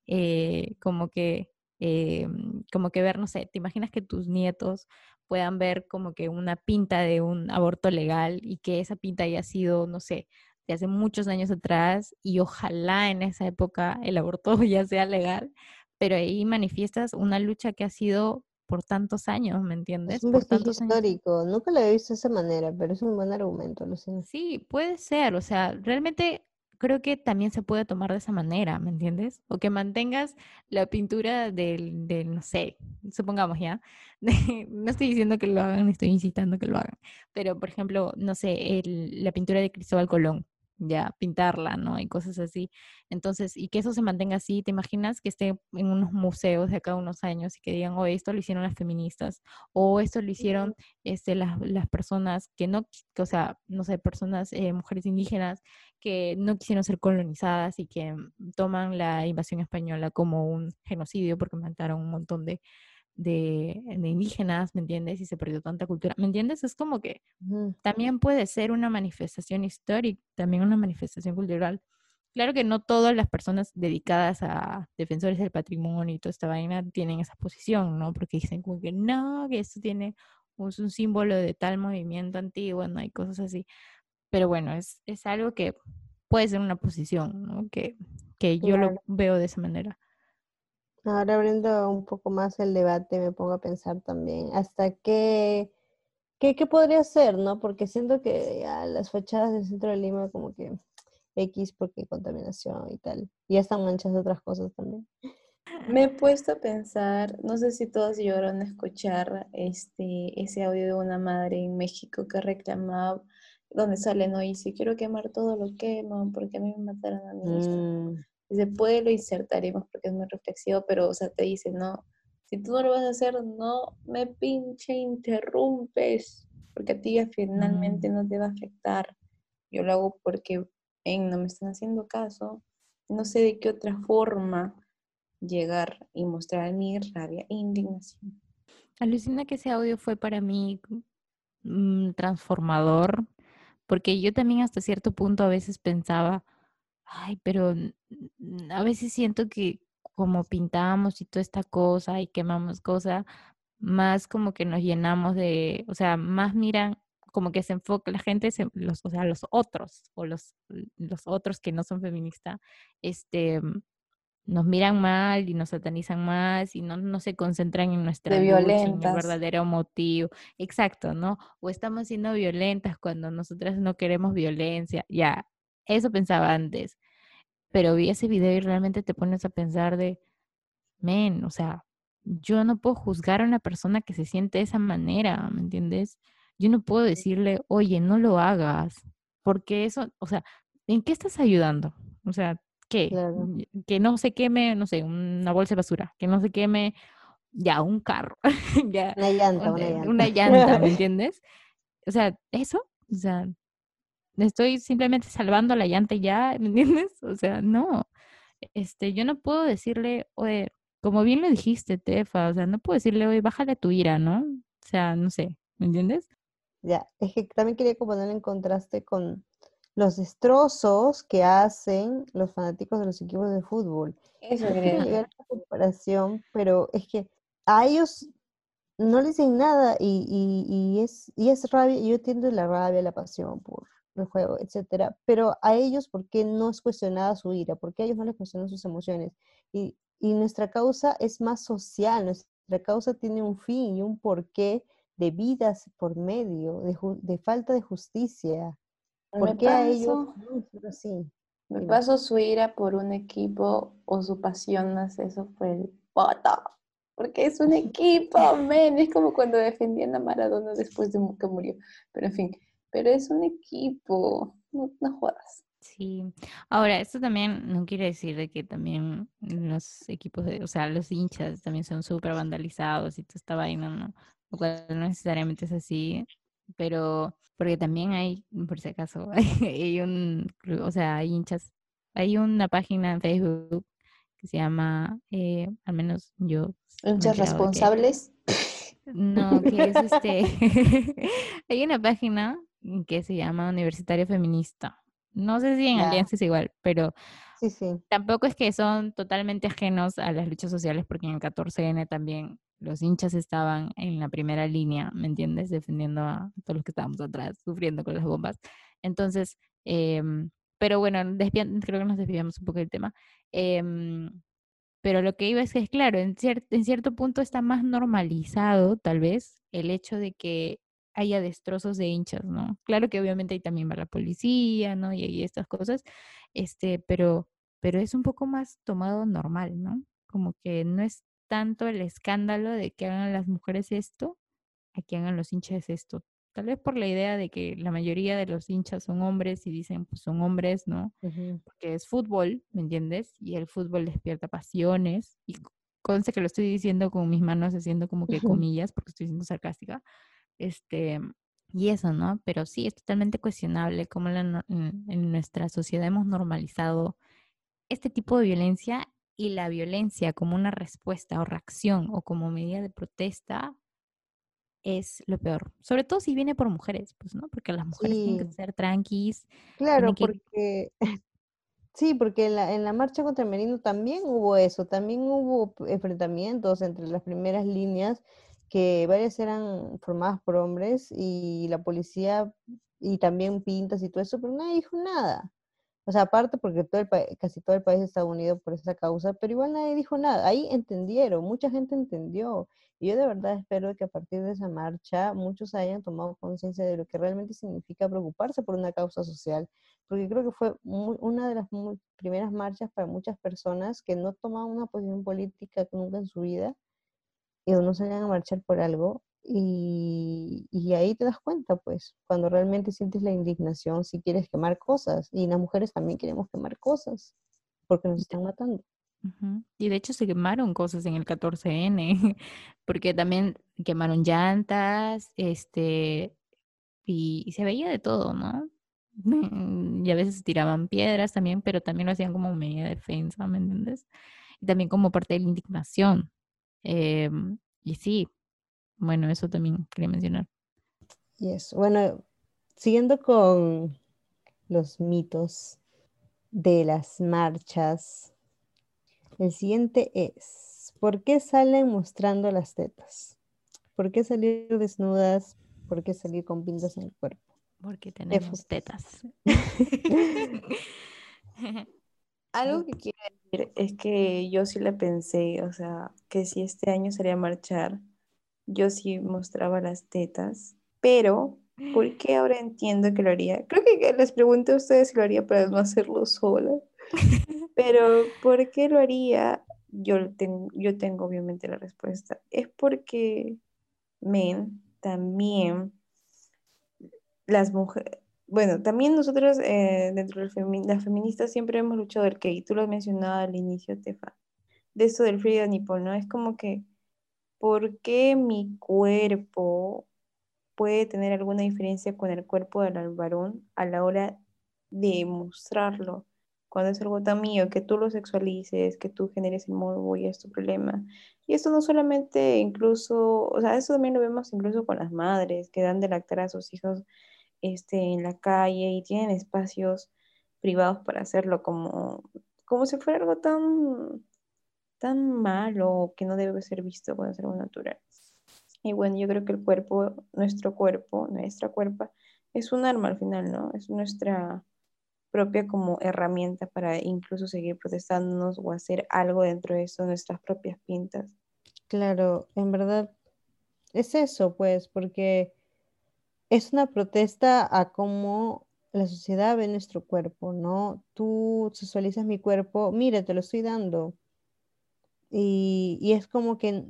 Eh, como que, eh, como que ver, no sé, te imaginas que tus nietos puedan ver como que una pinta de un aborto legal y que esa pinta haya sido, no sé, de hace muchos años atrás y ojalá en esa época el aborto ya sea legal, pero ahí manifiestas una lucha que ha sido por tantos años, ¿me entiendes? Es un por vestigio histórico. Nunca lo he visto de esa manera, pero es un buen argumento, lo sé. Sí, puede ser. O sea, realmente creo que también se puede tomar de esa manera, ¿me entiendes? O que mantengas la pintura del, del no sé, supongamos ya. no estoy diciendo que lo hagan, estoy incitando que lo hagan. Pero, por ejemplo, no sé, el, la pintura de Cristóbal Colón ya pintarla, ¿no? Y cosas así. Entonces, y que eso se mantenga así, ¿te imaginas que esté en unos museos de acá unos años y que digan, oh, esto lo hicieron las feministas, o esto lo hicieron este, las, las personas que no, que, o sea, no sé, personas, eh, mujeres indígenas que no quisieron ser colonizadas y que toman la invasión española como un genocidio porque mataron un montón de, de, indígenas, ¿me entiendes? Y se perdió tanta cultura, ¿me entiendes? Es como que también puede ser una manifestación histórica, también una manifestación cultural. Claro que no todas las personas dedicadas a defensores del patrimonio y toda esta vaina tienen esa posición, ¿no? Porque dicen como que no, que esto tiene es un símbolo de tal movimiento antiguo, no hay cosas así. Pero bueno, es, es algo que puede ser una posición, ¿no? Que, que yo lo veo de esa manera. Ahora abriendo un poco más el debate, me pongo a pensar también hasta qué, qué, qué podría ser, ¿no? Porque siento que las fachadas del centro de Lima como que X porque contaminación y tal. Y ya están manchas de otras cosas también. Me he puesto a pensar, no sé si todos llegaron a escuchar este, ese audio de una madre en México que reclamaba, donde sale, no, y si quiero quemar todo lo quemo, porque a mí me mataron a mí. Se puede lo insertaremos porque es muy reflexivo, pero, o sea, te dice, no, si tú no lo vas a hacer, no me pinche interrumpes, porque a ti finalmente mm. no te va a afectar. Yo lo hago porque en, no me están haciendo caso, no sé de qué otra forma llegar y mostrar mi rabia e indignación. Alucina que ese audio fue para mí mm, transformador, porque yo también hasta cierto punto a veces pensaba, Ay, pero a veces siento que como pintamos y toda esta cosa y quemamos cosas, más como que nos llenamos de, o sea, más miran, como que se enfoca la gente, los, o sea, los otros, o los, los otros que no son feministas, este, nos miran mal y nos satanizan más y no, no se concentran en nuestra de en el verdadero motivo. Exacto, ¿no? O estamos siendo violentas cuando nosotras no queremos violencia. Ya, eso pensaba antes pero vi ese video y realmente te pones a pensar de, men, o sea, yo no puedo juzgar a una persona que se siente de esa manera, ¿me entiendes? Yo no puedo decirle, oye, no lo hagas, porque eso, o sea, ¿en qué estás ayudando? O sea, ¿qué? Que no se queme, no sé, una bolsa de basura, que no se queme ya un carro, ya, una llanta, una, llanta. Una llanta, ¿me entiendes? O sea, eso, o sea, estoy simplemente salvando la llanta ya, ¿me entiendes? O sea, no. Este, yo no puedo decirle, oye, como bien lo dijiste, Tefa, o sea, no puedo decirle, oye, bájale tu ira, ¿no? O sea, no sé, ¿me entiendes? Ya, es que también quería poner en contraste con los destrozos que hacen los fanáticos de los equipos de fútbol. Eso quería comparación, pero es que a ellos no les dicen nada y, y, y, es, y es rabia, yo entiendo la rabia, la pasión por, el juego, etcétera. Pero a ellos, ¿por qué no es cuestionada su ira? ¿Por qué a ellos no les cuestionan sus emociones? Y, y nuestra causa es más social, nuestra causa tiene un fin y un porqué de vidas por medio, de, de falta de justicia. ¿Por qué a ellos sí? Me paso su ira por un equipo o su pasión no eso fue el pata. Porque es un equipo, men. Es como cuando defendían a Maradona después de que murió. Pero en fin, pero es un equipo, no, no jodas. Sí, ahora, esto también no quiere decir de que también los equipos, de, o sea, los hinchas también son súper vandalizados y toda esta vaina, ¿no? Lo cual no necesariamente es así, pero porque también hay, por si acaso, hay un, o sea, hay hinchas, hay una página en Facebook que se llama, eh, al menos yo. Hinchas responsables. No, que es este. Hay una página que se llama Universitario Feminista. No sé si en Alianza es igual, pero sí, sí. tampoco es que son totalmente ajenos a las luchas sociales, porque en el 14N también los hinchas estaban en la primera línea, ¿me entiendes? Defendiendo a todos los que estábamos atrás, sufriendo con las bombas. Entonces, em, pero bueno, creo que nos desviamos un poco del tema. Em, pero lo que iba es que, es claro, en, en cierto punto está más normalizado, tal vez, el hecho de que haya destrozos de hinchas, ¿no? Claro que obviamente ahí también va la policía, ¿no? Y, estas cosas, este, pero, pero es un poco más tomado normal, ¿no? Como que no es tanto el escándalo de que hagan las mujeres esto a que hagan los hinchas esto. Tal vez por la idea de que la mayoría de los hinchas son hombres y dicen, pues son hombres, ¿no? Porque es fútbol, ¿me entiendes? Y el fútbol despierta pasiones. Y conste que lo estoy diciendo con mis manos haciendo como que comillas, porque estoy siendo sarcástica. Este, y eso, ¿no? Pero sí, es totalmente cuestionable cómo en, en nuestra sociedad hemos normalizado este tipo de violencia y la violencia como una respuesta o reacción o como medida de protesta es lo peor. Sobre todo si viene por mujeres, pues, ¿no? Porque las mujeres tienen que ser tranquis. Claro, porque sí, porque en la, en la marcha contra el Merino también hubo eso, también hubo enfrentamientos entre las primeras líneas que varias eran formadas por hombres y la policía y también pintas y todo eso, pero nadie dijo nada. O sea, aparte porque todo el casi todo el país está unido por esa causa, pero igual nadie dijo nada. Ahí entendieron, mucha gente entendió. Y yo de verdad espero que a partir de esa marcha muchos hayan tomado conciencia de lo que realmente significa preocuparse por una causa social, porque creo que fue una de las primeras marchas para muchas personas que no tomaban una posición política nunca en su vida y no salían a marchar por algo y, y, ahí te das cuenta, pues, cuando realmente sientes la indignación, si quieres quemar cosas. Y las mujeres también queremos quemar cosas, porque nos están matando. Y de hecho se quemaron cosas en el 14N, porque también quemaron llantas, este, y, se veía de todo, ¿no? Y a veces tiraban piedras también, pero también lo hacían como medida de defensa, ¿me entiendes? Y también como parte de la indignación. Em, y sí, bueno, eso también quería mencionar. Yes. Bueno, siguiendo con los mitos de las marchas, el siguiente es, ¿por qué salen mostrando las tetas? ¿Por qué salir desnudas? ¿Por qué salir con pintas en el cuerpo? Porque tenemos tetas. Algo que quiero decir es que yo sí le pensé, o sea, que si este año sería marchar, yo sí mostraba las tetas, pero ¿por qué ahora entiendo que lo haría? Creo que les pregunté a ustedes si lo haría para no hacerlo sola, pero ¿por qué lo haría? Yo tengo, yo tengo obviamente la respuesta. Es porque, men, también las mujeres, bueno, también nosotros eh, dentro de las feministas siempre hemos luchado el que, y tú lo has mencionado al inicio, Tefa, de esto del Frida Nipple, ¿no? Es como que ¿por qué mi cuerpo puede tener alguna diferencia con el cuerpo del varón a la hora de mostrarlo? Cuando es algo tan mío, que tú lo sexualices, que tú generes el morbo y es tu problema. Y esto no solamente incluso, o sea, eso también lo vemos incluso con las madres que dan de lactar a sus hijos este, en la calle y tienen espacios privados para hacerlo como, como si fuera algo tan tan malo que no debe ser visto cuando es algo natural. Y bueno, yo creo que el cuerpo, nuestro cuerpo, nuestra cuerpa, es un arma al final, ¿no? Es nuestra propia como herramienta para incluso seguir protestándonos o hacer algo dentro de eso, nuestras propias pintas. Claro, en verdad es eso, pues, porque es una protesta a cómo la sociedad ve nuestro cuerpo, ¿no? Tú sexualizas mi cuerpo, mire, te lo estoy dando, y, es como que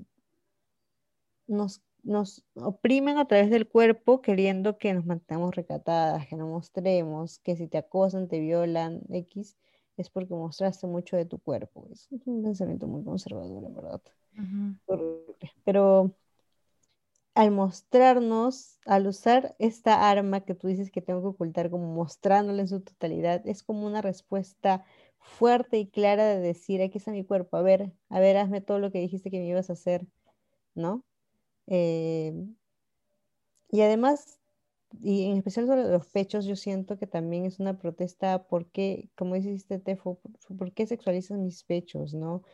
nos, nos oprimen a través del cuerpo queriendo que nos mantengamos recatadas, que no mostremos, que si te acosan, te violan, X, es porque mostraste mucho de tu cuerpo. Es un pensamiento muy conservador, en verdad. Pero al mostrarnos, al usar esta arma que tú dices que tengo que ocultar, como mostrándola en su totalidad, es como una respuesta fuerte y clara de decir, aquí está mi cuerpo, a ver, a ver, hazme todo lo que dijiste que me ibas a hacer, ¿no? Eh, y además, y en especial sobre los pechos, yo siento que también es una protesta porque, como dijiste, Tefo, ¿por qué sexualizan mis pechos, no? O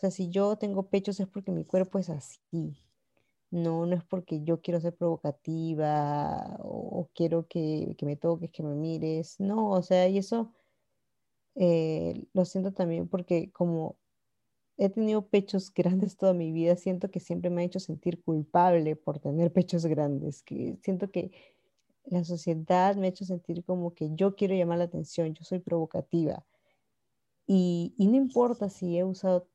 sea, si yo tengo pechos es porque mi cuerpo es así. No, no es porque yo quiero ser provocativa o, quiero que, me toques, que me mires. No, o sea, y eso eh, lo siento también porque como he tenido pechos grandes toda mi vida, siento que siempre me ha hecho sentir culpable por tener pechos grandes, que siento que la sociedad me ha hecho sentir como que yo quiero llamar la atención, yo soy provocativa. Y, y no importa si he usado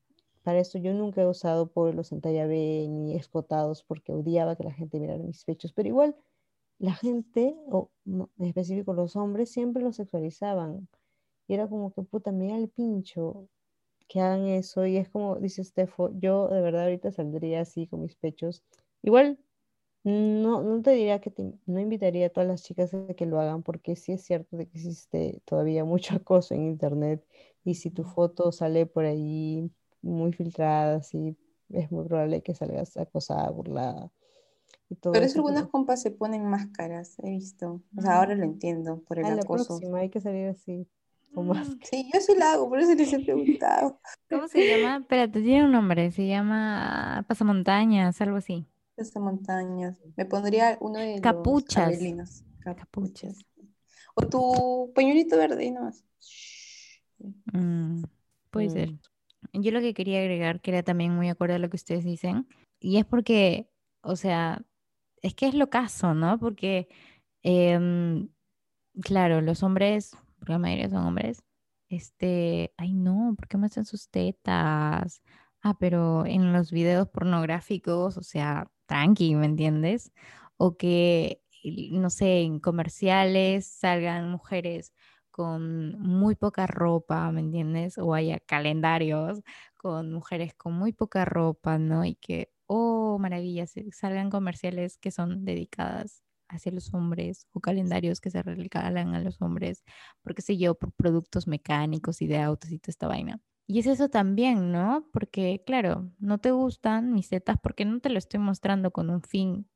para esto yo nunca he usado pueblos en talla B ni escotados porque odiaba que la gente mirara mis pechos, pero igual la gente, o en específico los hombres, siempre los sexualizaban. Y era como que, puta, mira el pincho, que hagan eso. Y es como, dice Stefo, yo de verdad ahorita saldría así con mis pechos. Igual, no, no te diría que no invitaría a todas las chicas a que lo hagan, porque sí es cierto de que existe todavía mucho acoso en internet. Y si tu foto sale por ahí muy filtradas y es muy probable que salgas acosada, burlada. Y todo Pero eso algunas compas se ponen máscaras, he visto. O sea, ahora lo entiendo por el acoso. La hay que salir así. Con mm, Sí, yo sí la hago, por eso les he preguntado. ¿Cómo se llama? Espérate, tiene un nombre, se llama pasamontañas, algo así. Pasamontañas. Me pondría uno de Capuchas. los Capuchas. O tu pañuelito verde y nomás. Mm, puede ser. Yo lo que quería agregar, que era también muy acorde a lo que ustedes dicen, y es porque, o sea, es que es lo caso, ¿no? Porque, em, claro, los hombres, porque la mayoría son hombres, este, ay no, ¿por qué muestran sus tetas? Ah, pero en los videos pornográficos, o sea, tranqui, ¿me entiendes? O que, no sé, en comerciales salgan mujeres con muy poca ropa, ¿me entiendes? O haya calendarios con mujeres con muy poca ropa, ¿no? Y que, oh, maravillas, salgan comerciales que son dedicadas hacia los hombres o calendarios que se regalan a los hombres, porque sé yo, por productos mecánicos y de autos y toda esta vaina. Y es eso también, ¿no? Porque, claro, no te gustan mis tetas porque no te lo estoy mostrando con un fin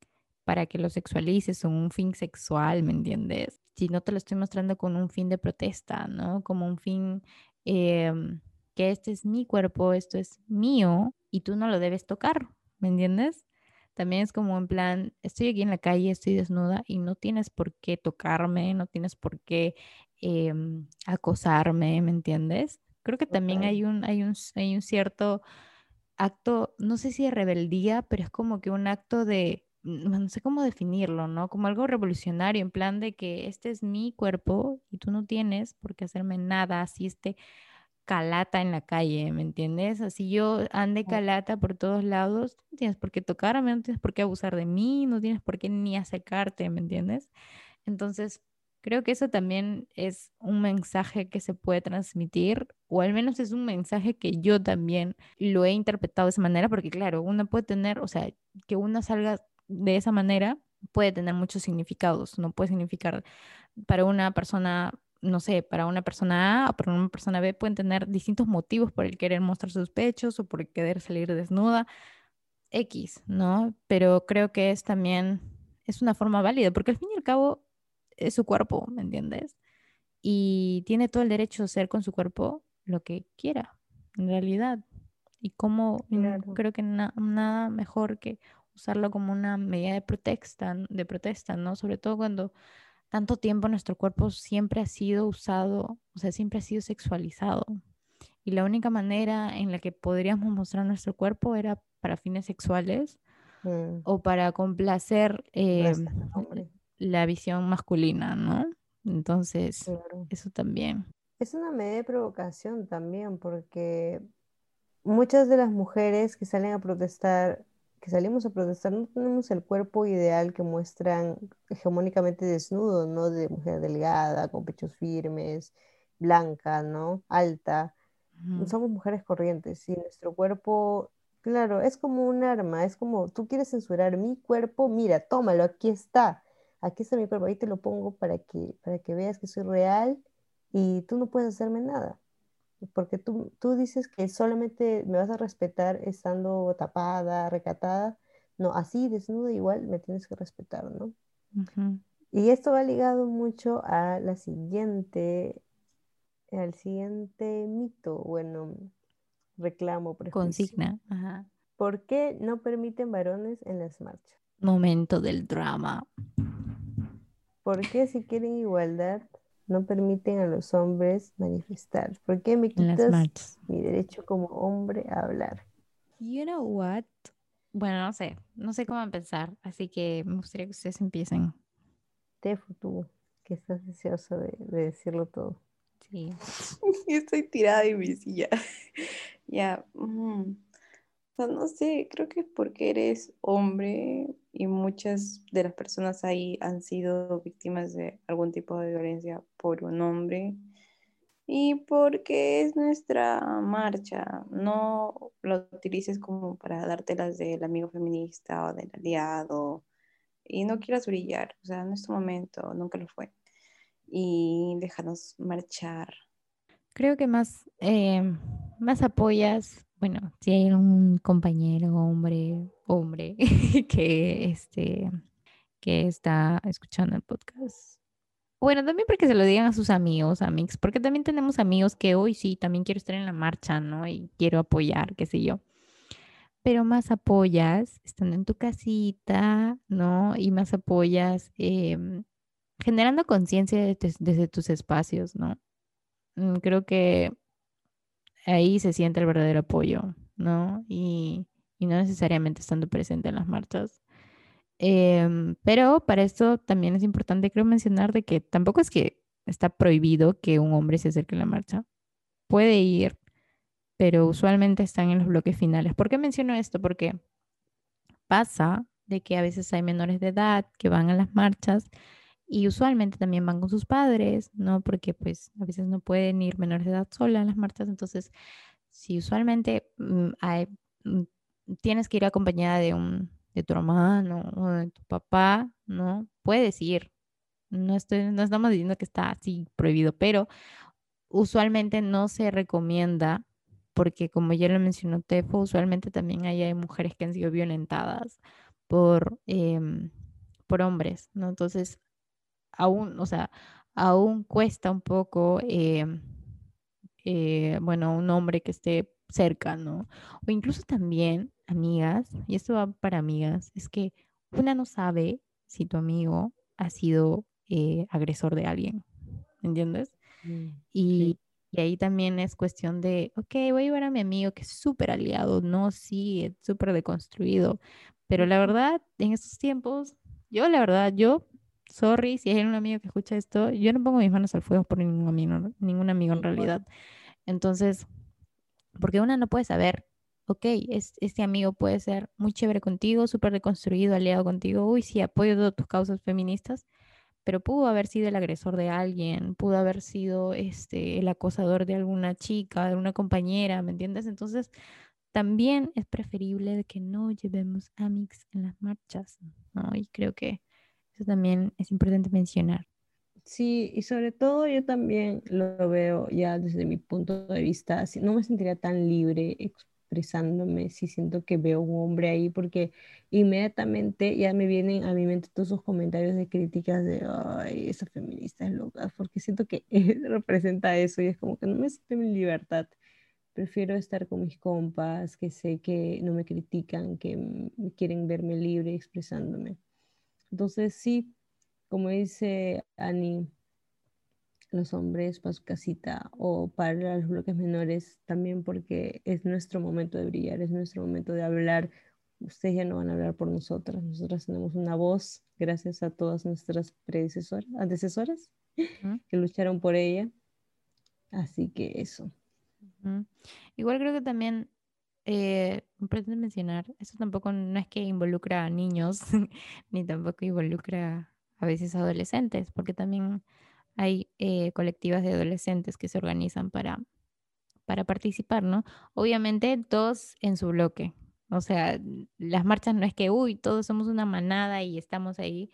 para que lo sexualices o un fin sexual, ¿me entiendes? Si no te lo estoy mostrando con un fin de protesta, ¿no? Como un fin em, que este es mi cuerpo, esto es mío y tú no lo debes tocar, ¿me entiendes? También es como en plan, estoy aquí en la calle, estoy desnuda y no tienes por qué tocarme, no tienes por qué em, acosarme, ¿me entiendes? Creo que también hay un, hay un, hay un cierto acto, no sé si de rebeldía, pero es como que un acto de no sé cómo definirlo, ¿no? Como algo revolucionario, en plan de que este es mi cuerpo y tú no tienes por qué hacerme nada, así este calata en la calle, ¿me entiendes? Así yo ande calata por todos lados, no tienes por qué tocarme, no tienes por qué abusar de mí, no tienes por qué ni acercarte, ¿me entiendes? Entonces, creo que eso también es un mensaje que se puede transmitir, o al menos es un mensaje que yo también lo he interpretado de esa manera, porque claro, uno puede tener, o sea, que uno salga de esa manera puede tener muchos significados, no puede significar para una persona, no sé, para una persona A o para una persona B pueden tener distintos motivos por el querer mostrar sus pechos o por el querer salir desnuda, X, ¿no? Pero creo que es también, es una forma válida, porque al fin y al cabo es su cuerpo, ¿me entiendes? Y tiene todo el derecho a hacer con su cuerpo lo que quiera, en realidad. Y como creo que nada mejor que usarlo como una medida de protesta, de protesta, ¿no? Sobre todo cuando tanto tiempo nuestro cuerpo siempre ha sido usado, o sea, siempre ha sido sexualizado. Y la única manera en la que podríamos mostrar nuestro cuerpo era para fines sexuales mm. o para complacer eh, la visión masculina, ¿no? Entonces, eso también. Es una medida de provocación también, porque muchas de las mujeres que salen a protestar que salimos a protestar no tenemos el cuerpo ideal que muestran hegemónicamente desnudo, ¿no? De mujer delgada, con pechos firmes, blanca, ¿no? Alta. Somos mujeres corrientes y nuestro cuerpo, claro, es como un arma, es como, tú quieres censurar mi cuerpo, mira, tómalo, aquí está, aquí está mi cuerpo, ahí te lo pongo para que, para que veas que soy real y tú no puedes hacerme nada porque tú, tú dices que solamente me vas a respetar estando tapada, recatada, no, así desnuda igual me tienes que respetar, ¿no? Y esto va ligado mucho a la siguiente, al siguiente mito, bueno, reclamo, prejuicio. Consigna. Ajá. ¿Por qué no permiten varones en las marchas? Momento del drama. ¿Por qué si quieren igualdad no permiten a los hombres manifestar? ¿Por qué me quitas mi derecho como hombre a hablar? You know what? Bueno, no sé, no sé cómo empezar, así que me gustaría que ustedes empiecen. Tefo, tú, que estás deseoso de, decirlo todo. Sí. estoy tirada en mi silla. ya. Mm no sé, creo que es porque eres hombre y muchas de las personas ahí han sido víctimas de algún tipo de violencia por un hombre y porque es nuestra marcha. No lo utilices como para dártelas del amigo feminista o del aliado y no quieras brillar, o sea, no es tu momento, nunca lo fue. Y déjanos marchar. Creo que más, eh, más apoyas bueno, si hay un compañero, hombre, hombre, que, este, que está escuchando el podcast. Bueno, también porque se lo digan a sus amigos, amigos, porque también tenemos amigos que hoy sí, también quiero estar en la marcha, ¿no? Y quiero apoyar, qué sé yo. Pero más apoyas estando en tu casita, ¿no? Y más apoyas em, generando conciencia desde tus espacios, ¿no? Mm, creo que ahí se siente el verdadero apoyo, ¿no? Y, no necesariamente estando presente en las marchas. Em, pero para esto también es importante, creo, mencionar de que tampoco es que está prohibido que un hombre se acerque a la marcha. Puede ir, pero usualmente están en los bloques finales. ¿Por qué menciono esto? Porque pasa de que a veces hay menores de edad que van a las marchas y usualmente también van con sus padres, ¿no? Porque pues a veces no pueden ir menores de edad sola en las marchas. Entonces, si usualmente mm, mm, tienes que ir acompañada de, un, de tu hermano o de tu papá, ¿no? Puedes ir. No, estoy, no estamos diciendo que está así prohibido, pero usualmente no se recomienda porque como ya lo mencionó Tefo, usualmente también hay, mujeres que han sido violentadas por, em, por hombres, ¿no? Entonces, aún, o sea, aún cuesta un poco, eh, eh, bueno, un hombre que esté cerca, ¿no? O incluso también, amigas, y esto va para amigas, es que una no sabe si tu amigo ha sido eh, agresor de alguien, ¿entiendes? Mm, y, y, ahí también es cuestión de, ok, voy a llevar a mi amigo que es súper aliado, no, sí, es súper deconstruido, pero la verdad, en estos tiempos, yo la verdad, yo sorry, si hay un amigo que escucha esto, yo no pongo mis manos al fuego por ningún amigo, ningún amigo en realidad. Entonces, porque una no puede saber, ok, es, este amigo puede ser muy chévere contigo, súper reconstruido, aliado contigo, uy, sí, apoyo todas tus causas feministas, pero pudo haber sido el agresor de alguien, pudo haber sido este, el acosador de alguna chica, de una compañera, ¿me entiendes? Entonces, también es preferible que no llevemos amigos en las marchas, ¿no? Y creo que eso también es importante mencionar. Sí, y sobre todo yo también lo veo ya desde mi punto de vista, no me sentiría tan libre expresándome si siento que veo un hombre ahí, porque inmediatamente ya me vienen a mi mente todos esos comentarios de críticas de, ay, esa feminista es loca, porque siento que representa eso y es como que no me siento en libertad. Prefiero estar con mis compas, que sé que no me critican, que quieren verme libre expresándome. Entonces, sí, como dice Ani, los hombres para su casita o para los bloques menores también porque es nuestro momento de brillar, es nuestro momento de hablar. Ustedes ya no van a hablar por nosotras, nosotras tenemos una voz gracias a todas nuestras predecesoras, antecesoras que lucharon por ella. Así que eso. Igual creo que también eh, pretendo mencionar, eso tampoco no es que involucra a niños, ni tampoco involucra a veces a adolescentes, porque también hay eh, colectivas de adolescentes que se organizan para, para participar, ¿no? Obviamente todos en su bloque. O sea, las marchas no es que, uy, todos somos una manada y estamos ahí.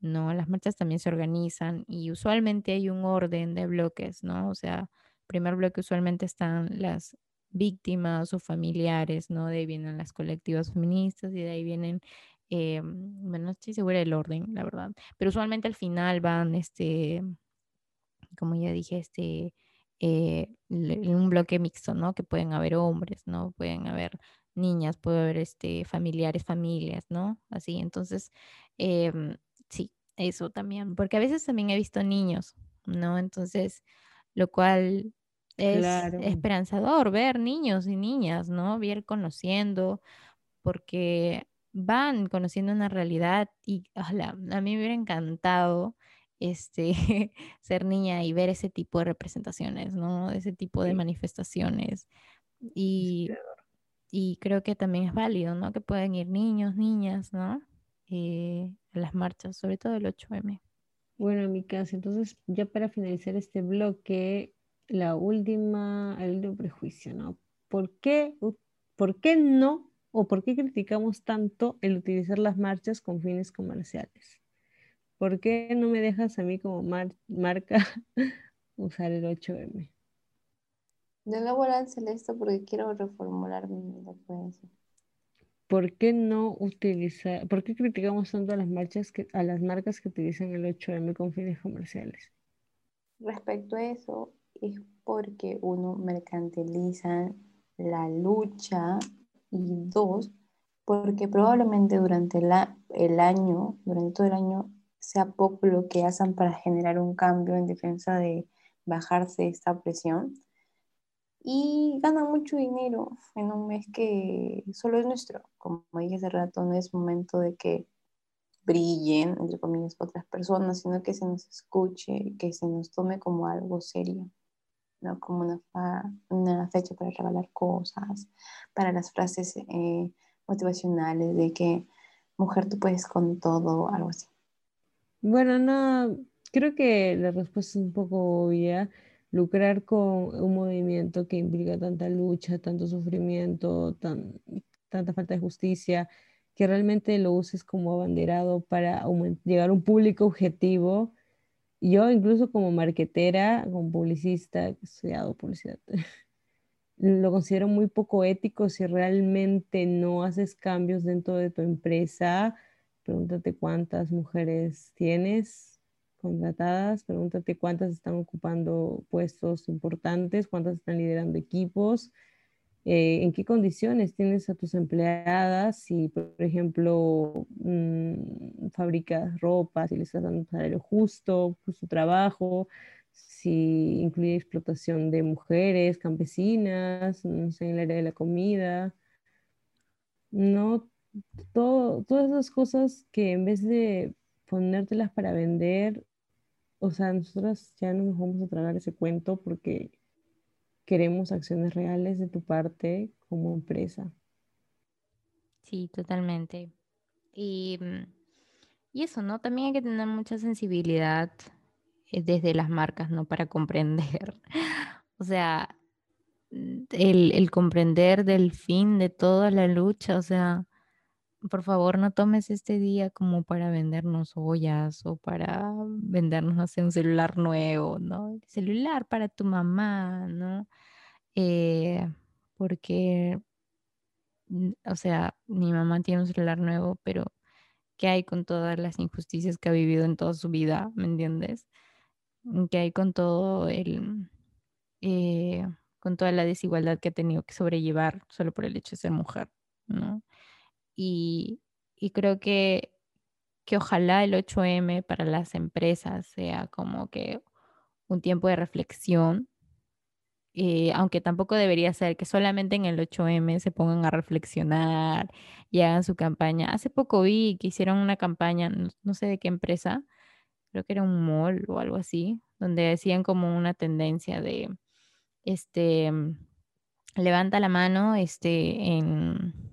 No, las marchas también se organizan y usualmente hay un orden de bloques, ¿no? O sea, primer bloque usualmente están las víctimas o familiares, ¿no? De ahí vienen las colectivas feministas y de ahí vienen, eh, bueno, no estoy segura del orden, la verdad, pero usualmente al final van, este, como ya dije, este, eh, un bloque mixto, ¿no? Que pueden haber hombres, ¿no? Pueden haber niñas, puede haber este, familiares, familias, ¿no? Así, entonces, em, sí, eso también, porque a veces también he visto niños, ¿no? Entonces, lo cual es esperanzador ver niños y niñas, ¿no? Ver conociendo, porque van conociendo una realidad y a mí me hubiera encantado este, ser niña y ver ese tipo de representaciones, ¿no? Ese tipo de manifestaciones. Y, y creo que también es válido, ¿no? Que pueden ir niños, niñas, ¿no? Eh, a las marchas, sobre todo el 8M. Bueno, en mi caso, entonces ya para finalizar este bloque, la última, el último prejuicio, ¿no? ¿Por qué, ¿Por qué no o por qué criticamos tanto el utilizar las marchas con fines comerciales? ¿Por qué no me dejas a mí como marca usar el 8M? De laboral celeste porque quiero reformular mi elocuencia. ¿Por qué no utilizar, por qué criticamos tanto a las marchas que, a las marcas que utilizan el 8M con fines comerciales? Respecto a eso, es porque uno mercantiliza la lucha y dos, porque probablemente durante la, el año, durante todo el año, sea poco lo que hacen para generar un cambio en defensa de bajarse esta presión y ganan mucho dinero en un mes que solo es nuestro. Como dije hace rato, no es momento de que brillen, entre comillas, otras personas, sino que se nos escuche, que se nos tome como algo serio, ¿no? Como una, una fecha para regalar cosas, para las frases eh, motivacionales de que mujer tú puedes con todo, algo así. Bueno, no, creo que la respuesta es un poco obvia lucrar con un movimiento que implica tanta lucha, tanto sufrimiento, tanta falta de justicia, que realmente lo uses como abanderado para llegar a un público objetivo. Yo incluso como marquetera, como publicista, he estudiado publicidad, lo considero muy poco ético si realmente no haces cambios dentro de tu empresa. Pregúntate cuántas mujeres tienes, contratadas, pregúntate cuántas están ocupando puestos importantes, cuántas están liderando equipos, eh, en qué condiciones tienes a tus empleadas, si por ejemplo mm, fabricas ropa, si les estás dando un salario justo por su trabajo, si incluye explotación de mujeres, campesinas, no sé, en el área de la comida. No, todas esas cosas que en vez de ponértelas para vender, o sea, nosotras ya no nos vamos a tragar ese cuento porque queremos acciones reales de tu parte como empresa. Sí, totalmente. Y, mm, y eso, ¿no? También hay que tener mucha sensibilidad eh, desde las marcas, ¿no? Para comprender. O sea, mm, el, el comprender del fin de toda la lucha, o sea, por favor, no tomes este día como para vendernos ollas o para vendernos, no un celular nuevo, ¿no? Celular para tu mamá, ¿no? Eh, porque, o sea, mi mamá tiene un celular nuevo, pero ¿qué hay con todas las injusticias que ha vivido en toda su vida? ¿Me entiendes? ¿Qué hay con todo el... Eh, con toda la desigualdad que ha tenido que sobrellevar solo por el hecho de ser mujer, ¿no? Y, creo que, que ojalá el 8M para las empresas sea como que un tiempo de reflexión, eh, aunque tampoco debería ser que solamente en el 8M se pongan a reflexionar y hagan su campaña. Hace poco vi que hicieron una campaña, no, sé de qué empresa, creo que era un mall o algo así, donde decían como una tendencia de, este, levanta la mano, este, en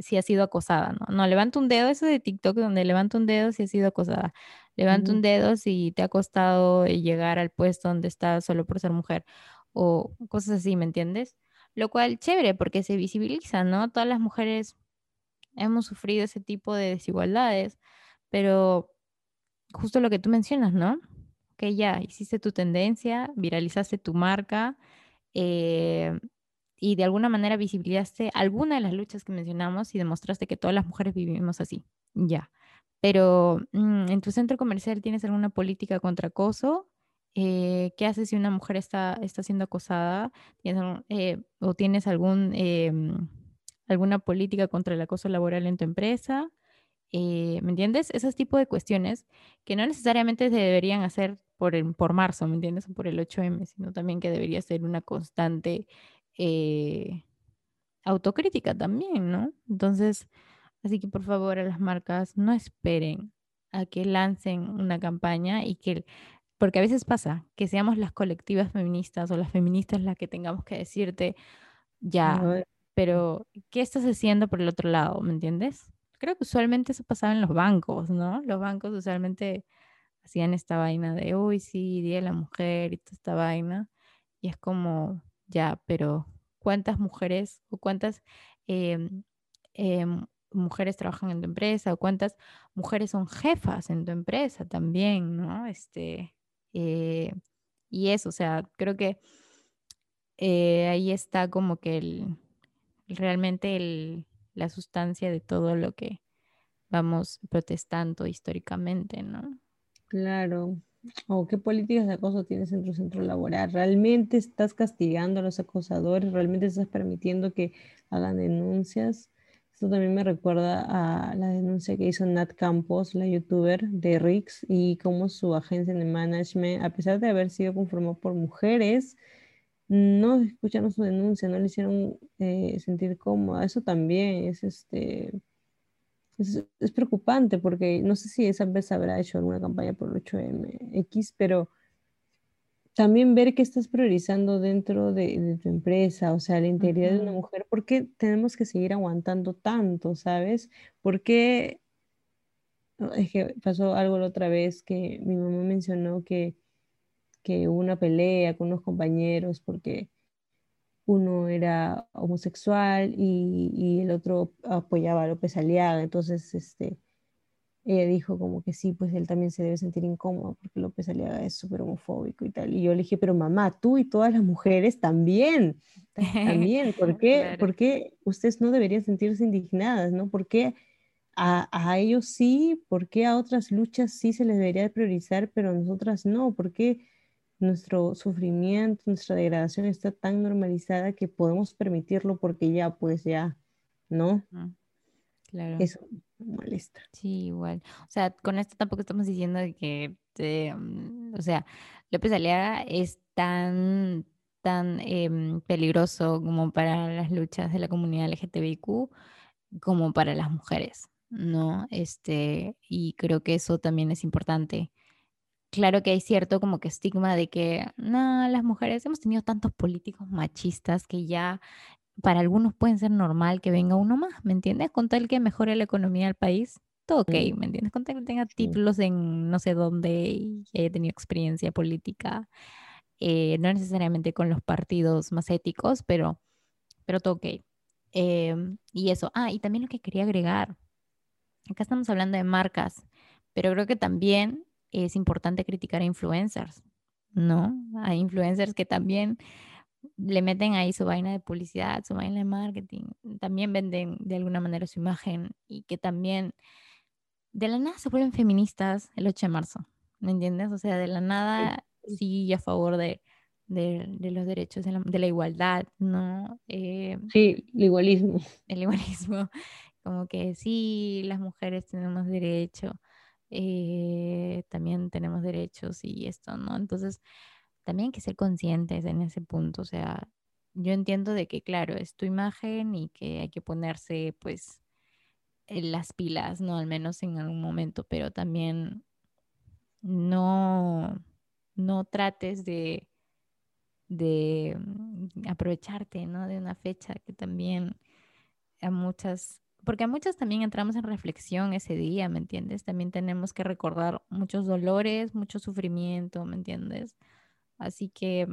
si ha sido acosada, ¿no? No, levanta un dedo, eso de TikTok donde levanta un dedo si ha sido acosada. Levanta un dedo si te ha costado llegar al puesto donde estás solo por ser mujer o cosas así, ¿me entiendes? Lo cual chévere porque se visibiliza, ¿no? Todas las mujeres hemos sufrido ese tipo de desigualdades, pero justo lo que tú mencionas, ¿no? Que ya hiciste tu tendencia, viralizaste tu marca, eh, y de alguna manera visibilizaste alguna de las luchas que mencionamos y demostraste que todas las mujeres vivimos así, ya. Pero mm, en tu centro comercial tienes alguna política contra acoso. Eh, ¿Qué haces si una mujer está, está siendo acosada? Eh, ¿O tienes algún, em, alguna política contra el acoso laboral en tu empresa? Eh, ¿Me entiendes? Esos tipos de cuestiones que no necesariamente se deberían hacer por, por marzo, ¿me entiendes? O por el 8M, sino también que debería ser una constante eh, autocrítica también, ¿no? Entonces, así que por favor a las marcas no esperen a que lancen una campaña y que, porque a veces pasa que seamos las colectivas feministas o las feministas las que tengamos que decirte, ya, pero ¿qué estás haciendo por el otro lado? ¿Me entiendes? Creo que usualmente eso pasaba en los bancos, ¿no? Los bancos usualmente hacían esta vaina de, uy, sí, Día de la Mujer y toda esta vaina. Y es como, ya, pero ¿cuántas mujeres o cuántas em, em, mujeres trabajan en tu empresa o cuántas mujeres son jefas en tu empresa también, ¿no? Este, eh, y eso, o sea, creo que eh, ahí está como que el, realmente el, la sustancia de todo lo que vamos protestando históricamente, ¿no? Claro, o qué políticas de acoso tienes en tu centro laboral. ¿Realmente estás castigando a los acosadores? ¿Realmente estás permitiendo que hagan denuncias? Esto también me recuerda a la denuncia que hizo Nat Campos, la youtuber de Rix, y cómo su agencia de management, a pesar de haber sido conformada por mujeres, no escucharon su denuncia, no le hicieron eh, sentir cómoda. Eso también es este es, preocupante porque no sé si esa vez habrá hecho alguna campaña por el 8MX, pero también ver qué estás priorizando dentro de, tu empresa, o sea, la integridad de una mujer, ¿por qué tenemos que seguir aguantando tanto, sabes? ¿Por qué? Es que pasó algo la otra vez que mi mamá mencionó que, que hubo una pelea con unos compañeros porque uno era homosexual y, el otro apoyaba a López Aliaga. Entonces, este, ella dijo como que sí, pues él también se debe sentir incómodo porque López Aliaga es súper homofóbico y tal. Y yo le dije, pero mamá, tú y todas las mujeres también, también, ¿por qué, ¿por qué ustedes no deberían sentirse indignadas, no? ¿Por qué a, a, ellos sí? ¿Por qué a otras luchas sí se les debería priorizar, pero a nosotras no? ¿Por qué? Nuestro sufrimiento, nuestra degradación está tan normalizada que podemos permitirlo porque ya, pues ya, ¿no? Claro. Eso molesta. Sí, igual. O sea, con esto tampoco estamos diciendo que, mm, o sea, López Aliaga es tan, tan em, peligroso como para las luchas de la comunidad LGTBIQ como para las mujeres, ¿no? Este, y creo que eso también es importante claro que hay cierto como que estigma de que, no, las mujeres hemos tenido tantos políticos machistas que ya para algunos pueden ser normal que venga uno más, ¿me entiendes? Con tal que mejore la economía del país, todo ok, ¿me entiendes? Con tal que tenga títulos en no sé dónde y haya tenido experiencia política, eh, no necesariamente con los partidos más éticos, pero, pero todo ok. Em, y eso, ah, y también lo que quería agregar, acá estamos hablando de marcas, pero creo que también es importante criticar a influencers, ¿no? Hay influencers que también le meten ahí su vaina de publicidad, su vaina de marketing, también venden de alguna manera su imagen y que también de la nada se vuelven feministas el 8 de marzo, ¿me entiendes? O sea, de la nada sí a favor de, los derechos, de la, igualdad, ¿no? Eh, sí, el igualismo. El igualismo, como que sí, las mujeres tenemos derecho eh, también tenemos derechos y esto, ¿no? Entonces, también hay que ser conscientes en ese punto, o sea, yo entiendo de que, claro, es tu imagen y que hay que ponerse, pues, las pilas, ¿no? Al menos en algún momento, pero también no, no trates de, de mm, aprovecharte, ¿no? De una fecha que también a muchas porque a muchas también entramos en reflexión ese día, ¿me entiendes? También tenemos que recordar muchos dolores, mucho sufrimiento, ¿me entiendes? Así que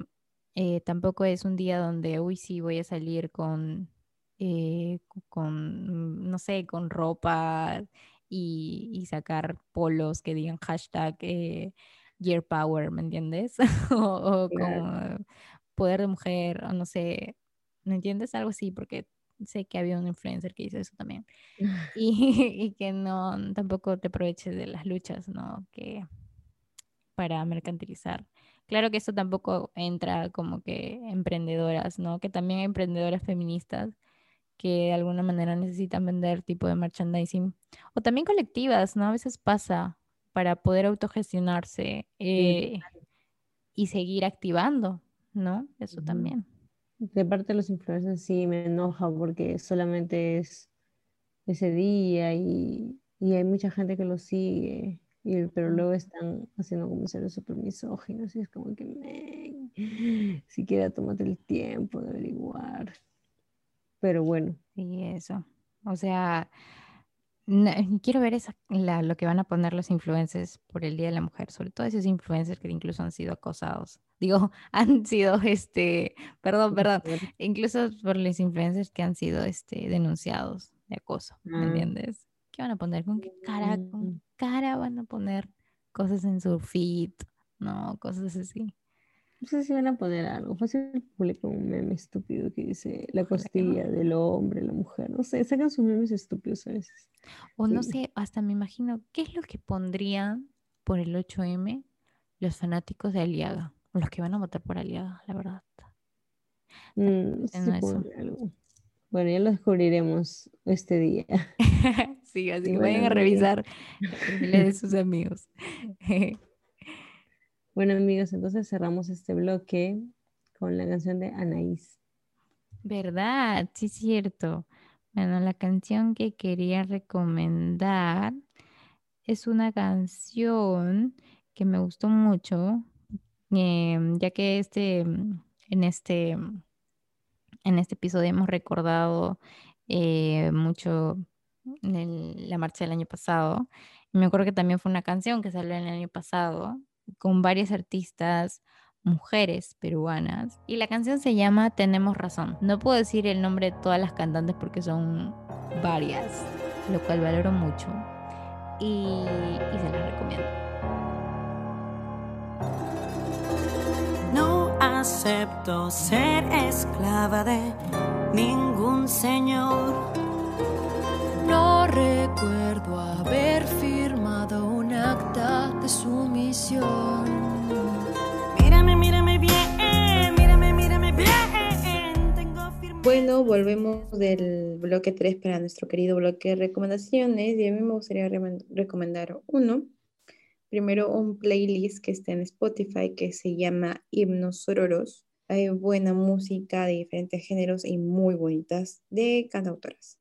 eh, tampoco es un día donde, uy, sí, voy a salir con, eh, con no sé, con ropa y, sacar polos que digan hashtag eh, Year Power, ¿me entiendes? o, o con poder de mujer, o no sé, ¿No entiendes? Algo así, porque sé que había un influencer que hizo eso también. Y, que no, tampoco te aproveches de las luchas, ¿no? Que para mercantilizar. Claro que esto tampoco entra como que emprendedoras, ¿no? Que también hay emprendedoras feministas que de alguna manera necesitan vender tipo de merchandising. O también colectivas, ¿no? A veces pasa para poder autogestionarse eh, y seguir activando, ¿no? Eso también. De parte de los influencers sí me enoja porque solamente es ese día y, hay mucha gente que lo sigue, y, pero luego están haciendo comentarios súper misóginos y es como que, me, siquiera tómate el tiempo de averiguar. Pero bueno. Sí, eso. O sea, quiero ver esa, lo que van a poner los influencers por el Día de la Mujer, sobre todo esos influencers que incluso han sido acosados. Digo, han sido, este, perdón, perdón, incluso por los influencers que han sido, este, denunciados de acoso, ¿me ah. entiendes? ¿Qué van a poner? ¿Con qué cara, con mm. cara van a poner cosas en su feed? No, cosas así. No sé si van a poner algo. Fácil publicar un meme estúpido que dice la costilla del hombre, la mujer. No sé, sacan sus memes estúpidos a veces. O no sé, hasta me imagino, ¿qué es lo que pondrían por el 8M los fanáticos de Aliaga? O los que van a votar por Aliaga, la verdad. Mm, bueno, ya lo descubriremos este día. sí, así que vayan a revisar de sus amigos. Bueno, amigos, entonces cerramos este bloque con la canción de Anaís. ¿Verdad? Sí, cierto. Bueno, la canción que quería recomendar es una canción que me gustó mucho, em, ya que este, en este, en este episodio hemos recordado eh, mucho la marcha del año pasado. Me acuerdo que también fue una canción que salió el año pasado con varias artistas mujeres peruanas y la canción se llama Tenemos razón. No puedo decir el nombre de todas las cantantes porque son varias, lo cual valoro mucho y, se las recomiendo. No acepto ser esclava de ningún señor. No recuerdo haber de sumisión. Mírame, mírame bien, mírame, mírame bien. Tengo bueno, volvemos del bloque 3 para nuestro querido bloque de recomendaciones y a mí me gustaría recomendar uno. Primero un playlist que está en Spotify que se llama Himnos Sororos. Hay buena música de diferentes géneros y muy bonitas de cantautoras.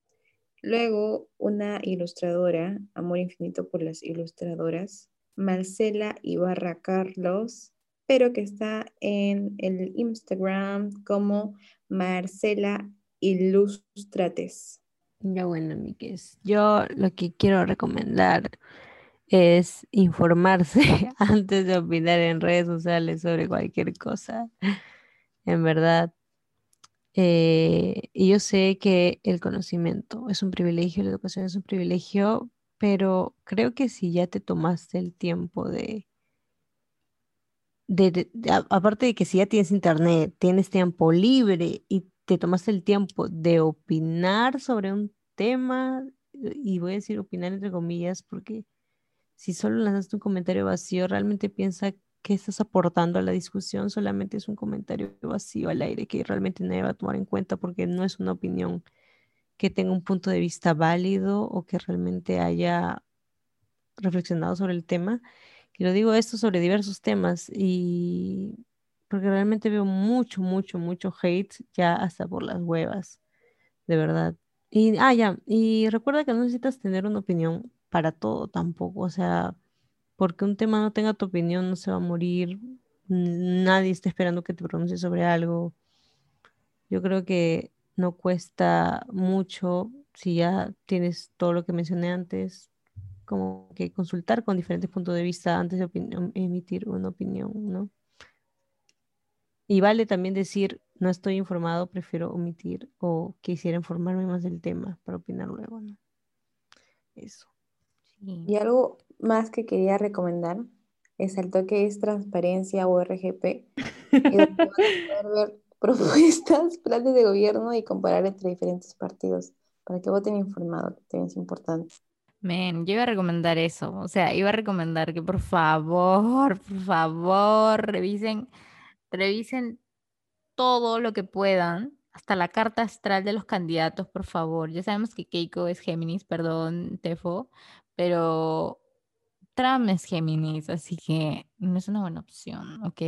Luego, una ilustradora, Amor Infinito por las Ilustradoras, Marcela Ibarra Carlos, pero que está en el Instagram como Marcela Ilustrates. Ya bueno, amigues. Yo lo que quiero recomendar es informarse antes de opinar en redes sociales sobre cualquier cosa. En verdad, eh, y yo sé que el conocimiento es un privilegio, la educación es un privilegio, pero creo que si ya te tomaste el tiempo de, de, aparte de que si ya tienes internet, tienes tiempo libre y te tomaste el tiempo de opinar sobre un tema, y voy a decir opinar entre comillas, porque si solo lanzaste un comentario vacío, realmente piensa ¿qué estás aportando a la discusión? Solamente es un comentario vacío al aire que realmente nadie va a tomar en cuenta porque no es una opinión que tenga un punto de vista válido o que realmente haya reflexionado sobre el tema. Y lo digo esto sobre diversos temas y porque realmente veo mucho, mucho, mucho hate ya hasta por las huevas, de verdad. Y, ah, ya, y recuerda que no necesitas tener una opinión para todo tampoco, o sea, porque un tema no tenga tu opinión, no se va a morir, nadie está esperando que te pronuncies sobre algo. Yo creo que no cuesta mucho si ya tienes todo lo que mencioné antes, como que consultar con diferentes puntos de vista antes de emitir una opinión, ¿no? Y vale también decir, no estoy informado, prefiero omitir o quisiera informarme más del tema para opinar luego, ¿no? Eso. Y algo más que quería recomendar es el toque es transparencia o RGP, y poder ver propuestas, planes de gobierno y comparar entre diferentes partidos para que voten informado, que también es importante. Men, yo iba a recomendar eso, o sea, iba a recomendar que por favor, por favor, revisen, revisen todo lo que puedan, hasta la carta astral de los candidatos, por favor. Ya sabemos que Keiko es Géminis, perdón, Tefo, pero Trump es Géminis, así que no es una buena opción, ¿ok?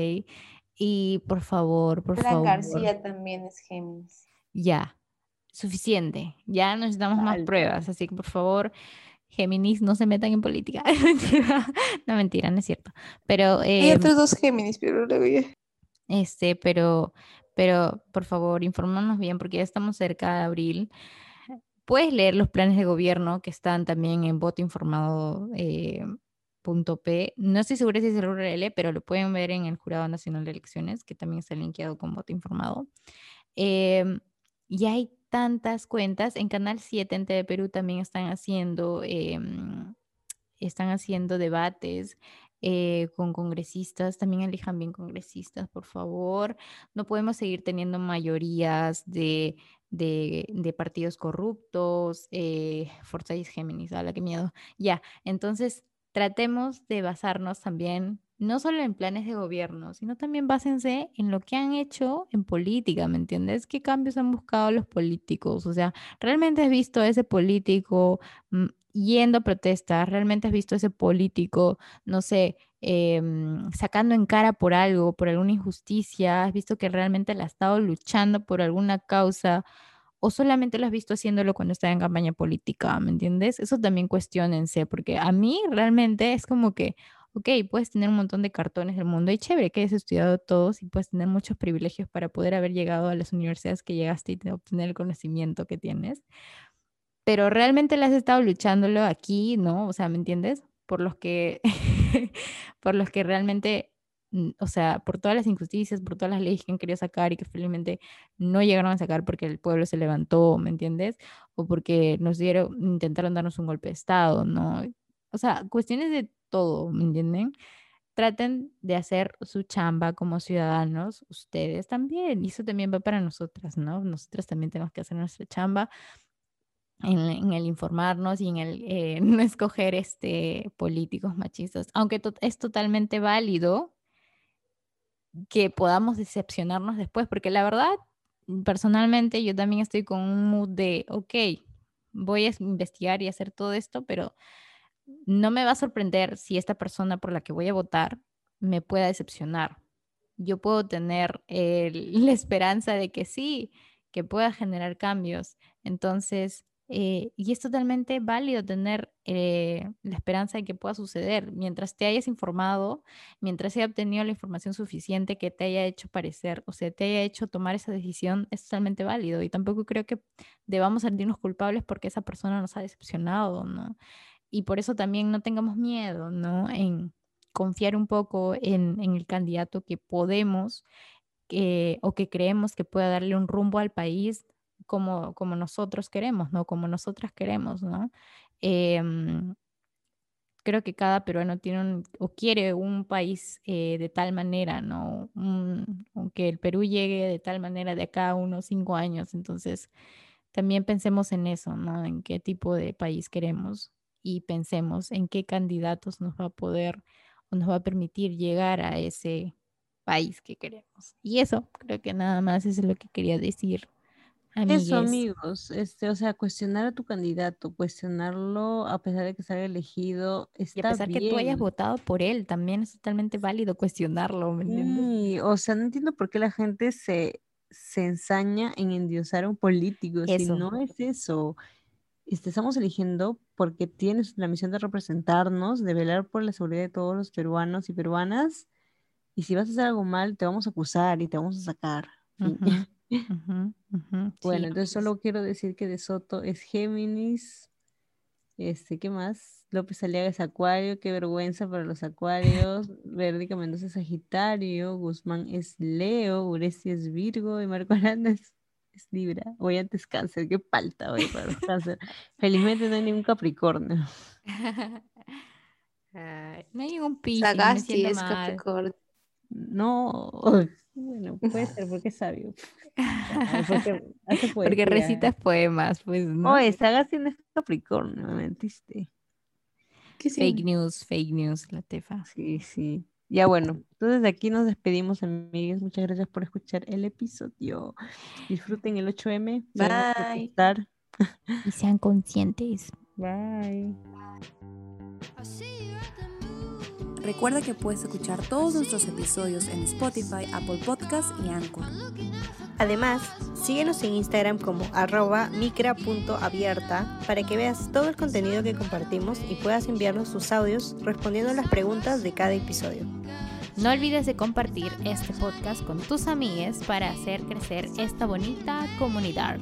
Y por favor, por favor. García también es Géminis. Ya, suficiente. Ya necesitamos más pruebas, así que por favor, Géminis no se metan en política. no, mentira, no es cierto. Pero. Hay otros dos Géminis, pero Este, pero, pero por favor, informarnos bien porque ya estamos cerca de abril. Puedes leer los planes de gobierno que están también en voto informado. Eh, P. No estoy segura si es el URL, pero lo pueden ver en el Jurado Nacional de Elecciones, que también está linkeado con voto informado. Eh, y hay tantas cuentas. En Canal 7 en TV Perú también están haciendo, em, están haciendo debates eh, con congresistas. También elijan bien congresistas, por favor. No podemos seguir teniendo mayorías de, de, partidos corruptos. Eh, Forza Géminis, la qué miedo. Ya, entonces tratemos de basarnos también no solo en planes de gobierno, sino también básense en lo que han hecho en política, ¿me entiendes? ¿Qué cambios han buscado los políticos? O sea, ¿realmente has visto a ese político mm, yendo a protestas? ¿Realmente has visto a ese político, no sé, em, sacando en cara por algo, por alguna injusticia? ¿Has visto que realmente le ha estado luchando por alguna causa? ¿O solamente lo has visto haciéndolo cuando está en campaña política? ¿Me entiendes? Eso también cuestionense, porque a mí realmente es como que ok, puedes tener un montón de cartones del mundo y chévere que hayas estudiado todos y puedes tener muchos privilegios para poder haber llegado a las universidades que llegaste y obtener el conocimiento que tienes. Pero realmente le has estado luchándolo aquí, ¿no? O sea, ¿me entiendes? Por los que, por los que realmente, o sea, por todas las injusticias, por todas las leyes que han querido sacar y que felizmente no llegaron a sacar porque el pueblo se levantó, ¿me entiendes? O porque nos dieron, intentaron darnos un golpe de Estado, ¿no? O sea, cuestiones de todo, ¿me entienden? Traten de hacer su chamba como ciudadanos, ustedes también, y eso también va para nosotras, ¿no? Nosotras también tenemos que hacer nuestra chamba en, el informarnos y en el eh, no escoger este, políticos machistas, aunque es totalmente válido que podamos decepcionarnos después, porque la verdad, personalmente yo también estoy con un mood de, ok, voy a investigar y hacer todo esto, pero no me va a sorprender si esta persona por la que voy a votar me pueda decepcionar. Yo puedo tener la esperanza de que sí, que pueda generar cambios. Entonces, eh, y es totalmente válido tener eh, la esperanza de que pueda suceder. Mientras te hayas informado, mientras haya obtenido la información suficiente que te haya hecho parecer, o sea, te haya hecho tomar esa decisión, es totalmente válido. Y tampoco creo que debamos sentirnos culpables porque esa persona nos ha decepcionado, ¿no? y por eso también no tengamos miedo, ¿no? En confiar un poco en, el candidato que podemos que, o que creemos que pueda darle un rumbo al país como, como nosotros queremos, ¿no? Como nosotras queremos, ¿no? Em, creo que cada peruano tiene un, o quiere un país eh, de tal manera, ¿no? que el Perú llegue de tal manera de acá unos cinco años. Entonces, también pensemos en eso, ¿no? En qué tipo de país queremos y pensemos en qué candidatos nos va a poder o nos va a permitir llegar a ese país que queremos. Y eso, creo que nada más es lo que quería decir. Eso, amigos, este, o sea, cuestionar a tu candidato, cuestionarlo a pesar de que salga elegido, está y a pesar que tú hayas votado por él, también es totalmente válido cuestionarlo, ¿me entiendes? o sea, no entiendo por qué la gente se, se ensaña en endiosar a un político, si no es eso estamos eligiendo porque tienes la misión de representarnos, de velar por la seguridad de todos los peruanos y peruanas. Y si vas a hacer algo mal, te vamos a acusar y te vamos a sacar. bueno, entonces solo quiero decir que De Soto es Géminis. Este, ¿qué más? López Aliaga es Acuario, qué vergüenza para los Acuarios. Verdica Mendoza es Sagitario, Guzmán es Leo, Uresti es Virgo y Marco Aranda es Libra, hoy antes cáncer, qué palta hoy para cáncer. Felizmente no hay ningún Capricornio. no hay ningún Piscis. Sagasti es Capricornio. No, Bueno, puede ser porque es sabio. Porque, recitas poemas, pues. ¿no? Oh, está haciendo Capricornio, me mentiste. fake news, fake news, la tefa. Sí, sí. Ya bueno, entonces de aquí nos despedimos, amigos. Muchas gracias por escuchar el episodio. Disfruten el 8M. Bye. Y sean conscientes. Bye. Recuerda que puedes escuchar todos nuestros episodios en Spotify, Apple Podcasts y Anchor. Además, síguenos en Instagram como arroba micra.abierta para que veas todo el contenido que compartimos y puedas enviarnos tus audios respondiendo a las preguntas de cada episodio. No olvides de compartir este podcast con tus amigues para hacer crecer esta bonita comunidad.